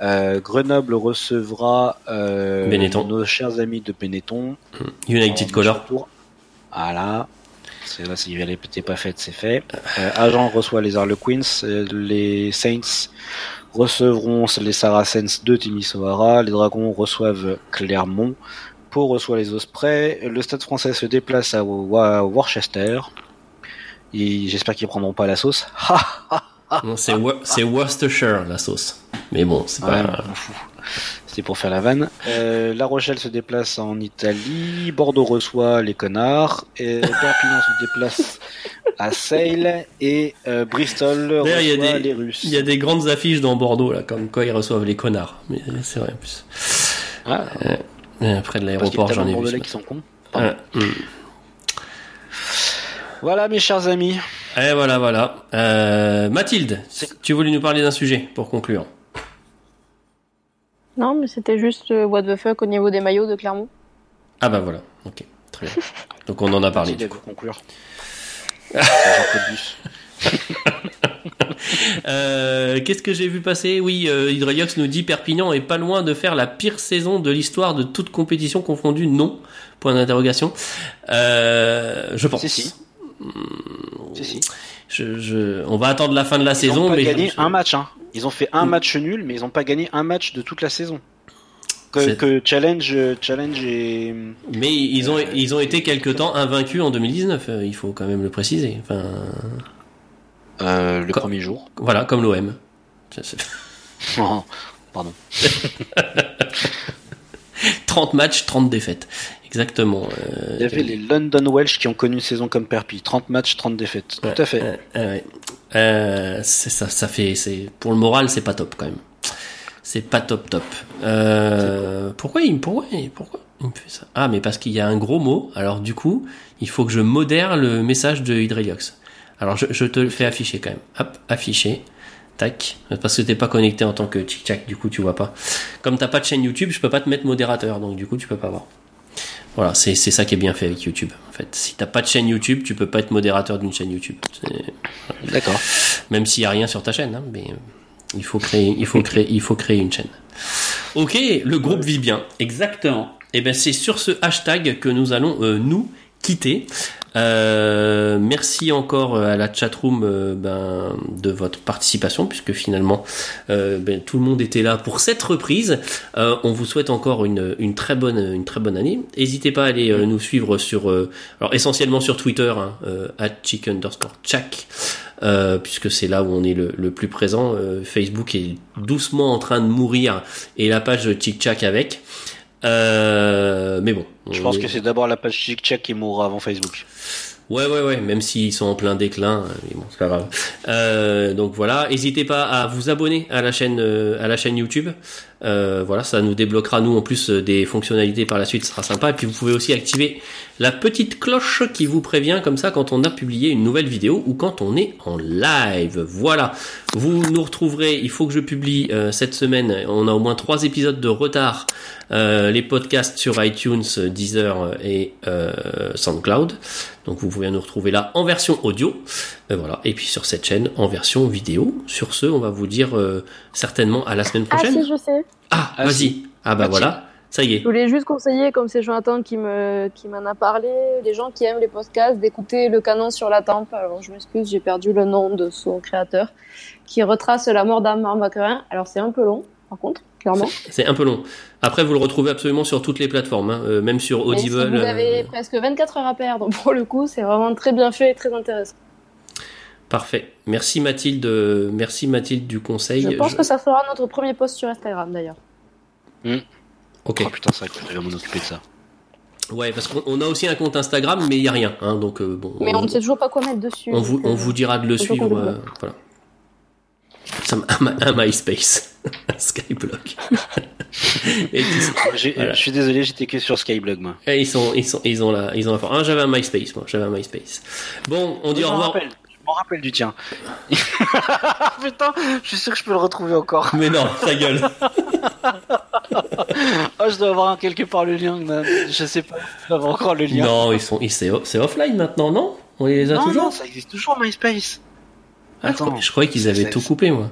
Speaker 3: Euh, Grenoble recevra nos chers amis de Benetton.
Speaker 1: United
Speaker 3: En
Speaker 1: Color.
Speaker 3: Voilà. C'est là, si elle n'était pas faite, c'est fait. Euh, Agen reçoit les Harlequins. les Saints recevront les Saracens de Timisoara. Les Dragons reçoivent Clermont. Pau reçoit les Ospreys. Le Stade français se déplace à Worcester. Et J'espère qu'ils prendront pas la sauce. Ha
Speaker 1: Non, c'est Wor- c'est Worcestershire, la sauce. Mais bon, c'est pas...
Speaker 3: C'était pour faire la vanne. Euh, la Rochelle se déplace en Italie. Bordeaux reçoit les connards. Et Perpignan se déplace à Sale. Et euh, Bristol
Speaker 1: y a
Speaker 3: reçoit
Speaker 1: des-
Speaker 3: les Russes.
Speaker 1: Il y a des grandes affiches dans Bordeaux, là, comme quoi ils reçoivent les connards. Mais c'est vrai, en plus.
Speaker 3: Ah,
Speaker 1: Euh, Près de l'aéroport, j'en ai vu.
Speaker 3: Qui sont cons.
Speaker 1: Ouais, hum.
Speaker 3: Voilà, mes chers amis.
Speaker 1: Et voilà, voilà. Mathilde,
Speaker 3: C'est-
Speaker 1: tu voulais nous parler d'un sujet pour conclure.
Speaker 2: Non, mais c'était juste euh, what the fuck au niveau des maillots de Clermont.
Speaker 1: Ah bah voilà, ok, très bien. Donc on en a parlé. Du coup.
Speaker 3: conclure.
Speaker 1: Euh, Qu'est-ce que j'ai vu passer? Oui, euh, nous dit Perpignan est pas loin de faire la pire saison de l'histoire de toute compétition confondue. Non Point d'interrogation. Euh, je pense.
Speaker 3: Si, si. Si, si.
Speaker 1: Je, je- on va attendre la fin de la
Speaker 3: Ils
Speaker 1: saison,
Speaker 3: ont pas
Speaker 1: mais
Speaker 3: gagné
Speaker 1: je-
Speaker 3: un match. Hein. Ils ont fait un
Speaker 1: Mm.
Speaker 3: match nul, mais ils n'ont pas gagné un match de toute la saison. Que, challenge, challenge et
Speaker 1: mais ils ont
Speaker 3: Euh,
Speaker 1: ils ont été quelque temps invaincus en 2019. euh, Il faut quand même le préciser. Enfin,
Speaker 3: euh, le premier jour.
Speaker 1: voilà, comme l'OM.
Speaker 3: Oh, Pardon.
Speaker 1: 30 matchs, 30 défaites. Exactement. euh,
Speaker 3: Il y avait les London Welsh qui ont connu une saison comme Perpi. 30 matchs, 30 défaites.
Speaker 1: Ouais,
Speaker 3: Tout à fait.
Speaker 1: Euh, c'est ça, ça fait, c'est pour le moral, c'est pas top quand même. C'est pas top top. Euh, pourquoi il, pourquoi, il- pourquoi il me fait ça? Ah, mais parce qu'il y a un gros mot. Alors du coup, il faut que je modère le message de Hydreliox. Alors je, je te le fais afficher quand même. Hop, afficher. Tac. Parce que t'es pas connecté en tant que tic tac, du coup tu vois pas. Comme t'as pas de chaîne YouTube, je peux pas te mettre modérateur, donc du coup tu peux pas voir. Voilà, c'est c'est ça qui est bien fait avec YouTube. En fait, si t'as pas de chaîne YouTube, tu peux pas être modérateur d'une chaîne YouTube. C'est-
Speaker 3: D'accord.
Speaker 1: même s'il y a rien sur ta chaîne, hein, mais euh, il faut créer, il faut créer, il faut créer une chaîne. Ok, le groupe vit bien, exactement. Et ben c'est sur ce hashtag que nous allons euh, nous quitter. Euh, merci encore euh, à la chatroom euh, ben, de votre participation puisque finalement ben, tout le monde était là pour cette reprise. On vous souhaite encore une, une très bonne une très bonne année. N'hésitez pas à aller nous suivre sur alors essentiellement sur Twitter hein, euh, @chick underscore chak euh, puisque c'est là où on est le, le plus présent. Euh, Facebook est doucement en train de mourir et la page Chick Chak avec. Euh, mais bon,
Speaker 3: Je pense
Speaker 1: est-
Speaker 3: que c'est d'abord la page Chic qui mourra avant Facebook.
Speaker 1: Ouais, ouais, ouais, même s'ils sont en plein déclin, euh, mais bon, c'est pas grave. Euh, donc voilà, n'hésitez pas à vous abonner à la chaîne, euh, à la chaîne YouTube. Euh, voilà, ça nous débloquera nous en plus euh, des fonctionnalités par la suite, ce sera sympa. Et puis vous pouvez aussi activer la petite cloche qui vous prévient comme ça quand on a publié une nouvelle vidéo ou quand on est en live. Voilà, vous nous retrouverez. Il faut que je publie euh, cette semaine. On a au moins trois épisodes de retard. euh, les podcasts sur iTunes, Deezer et euh, SoundCloud. Donc vous pouvez nous retrouver là en version audio. Euh, voilà. Et puis sur cette chaîne en version vidéo. Sur ce, on va vous dire euh, certainement à la semaine
Speaker 2: Ah
Speaker 1: prochaine.
Speaker 2: si, je sais.
Speaker 1: Ah,
Speaker 3: Ah,
Speaker 1: vas-y.
Speaker 3: si.
Speaker 1: Ah bah
Speaker 3: Ah,
Speaker 1: voilà, ça y est.
Speaker 2: Je voulais juste conseiller, comme c'est Jonathan qui me qui m'en a parlé, les gens qui aiment les podcasts, d'écouter le canon sur la tempe. Alors je m'excuse, j'ai perdu le nom de son créateur, qui retrace la mort d'Amar Macarin. Alors c'est un peu long, par contre, clairement.
Speaker 1: C'est un peu long. Après, vous le retrouvez absolument sur toutes les plateformes, hein, euh, même sur
Speaker 2: si
Speaker 1: Audible.
Speaker 2: vous avez
Speaker 1: euh,
Speaker 2: presque 24 heures à perdre, pour le coup, c'est vraiment très bien fait et très intéressant.
Speaker 1: Parfait. Merci Mathilde. euh, Merci Mathilde du conseil.
Speaker 2: Je pense
Speaker 1: Je-
Speaker 2: que ça fera notre premier post sur Instagram d'ailleurs.
Speaker 1: Ok.
Speaker 3: Oh putain, c'est vrai que je vais m'en occuper de ça.
Speaker 1: Ouais, parce qu'on on a aussi un compte Instagram, mais il y a rien. Hein, donc euh, bon.
Speaker 2: Mais on ne sait toujours pas quoi mettre dessus.
Speaker 1: on vous, on vous dira de le suivre. euh, voilà. Ça Un, un MySpace, un Skyblock. Voilà.
Speaker 3: Je suis désolé, j'étais que sur Skyblog, moi.
Speaker 1: Et ils sont, ils sont, ils ont la, ils ont la force. Ah, j'avais un MySpace, moi. J'avais un MySpace. Bon, on dit au revoir.
Speaker 3: rappelle, m'en rappelle du tien. Putain, je suis sûr que je peux le retrouver encore.
Speaker 1: Mais non, ta gueule.
Speaker 3: Oh, je dois avoir quelque part le lien. Je sais pas. Je dois avoir encore le lien.
Speaker 1: Non, ils sont, ils- c'est c'est offline maintenant, non? On les a
Speaker 3: non,
Speaker 1: toujours?
Speaker 3: non, ça existe toujours MySpace.
Speaker 1: Ah, je,
Speaker 3: Attends.
Speaker 1: croyais, je croyais qu'ils avaient tout coupé, moi.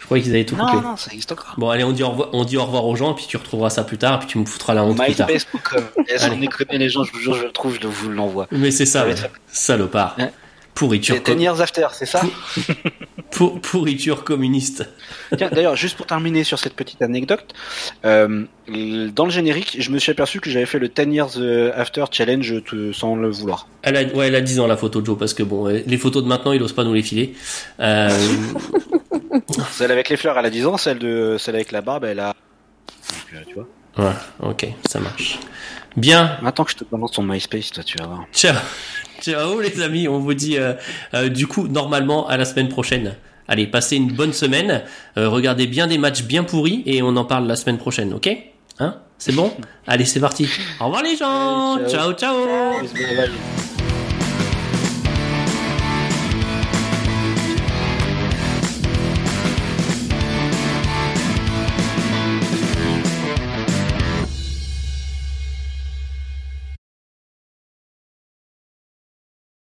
Speaker 1: Je croyais qu'ils avaient tout
Speaker 3: Non,
Speaker 1: coupé.
Speaker 3: non, ça existe encore.
Speaker 1: Bon, allez, on dit, au revoir, on dit au revoir aux gens, puis tu retrouveras ça plus tard, puis tu me foutras la honte plus tard.
Speaker 3: MySpace.com. Et sans
Speaker 1: Allez.
Speaker 3: déconner les gens, je vous jure, je le trouve, je vous l'envoie.
Speaker 1: Mais c'est ça, ouais. salopard.
Speaker 3: Ouais.
Speaker 1: Pourriture,
Speaker 3: 10 years after, c'est ça
Speaker 1: pour- pourriture communiste.
Speaker 3: Tiens, d'ailleurs, juste pour terminer sur cette petite anecdote, euh, dans le générique, je me suis aperçu que j'avais fait le 10 years euh, after challenge euh, sans le vouloir.
Speaker 1: Elle a, ouais, elle a 10 ans, la photo de Joe, parce que bon, les photos de maintenant, il ose pas nous les filer. Euh,
Speaker 3: Celle avec les fleurs, elle a 10 ans, celle de celle avec la barbe, elle a. Donc, tu vois.
Speaker 1: ouais, ok, ça marche. Bien,
Speaker 3: Maintenant que je te balance ton MySpace, toi, tu vas voir.
Speaker 1: ciao. Ciao les amis, on vous dit euh, euh, du coup normalement à la semaine prochaine. Allez, passez une bonne semaine, euh, regardez bien des matchs bien pourris et on en parle la semaine prochaine, ok? Hein? C'est bon? Allez, c'est parti. Au revoir les gens. Ciao.
Speaker 3: ciao.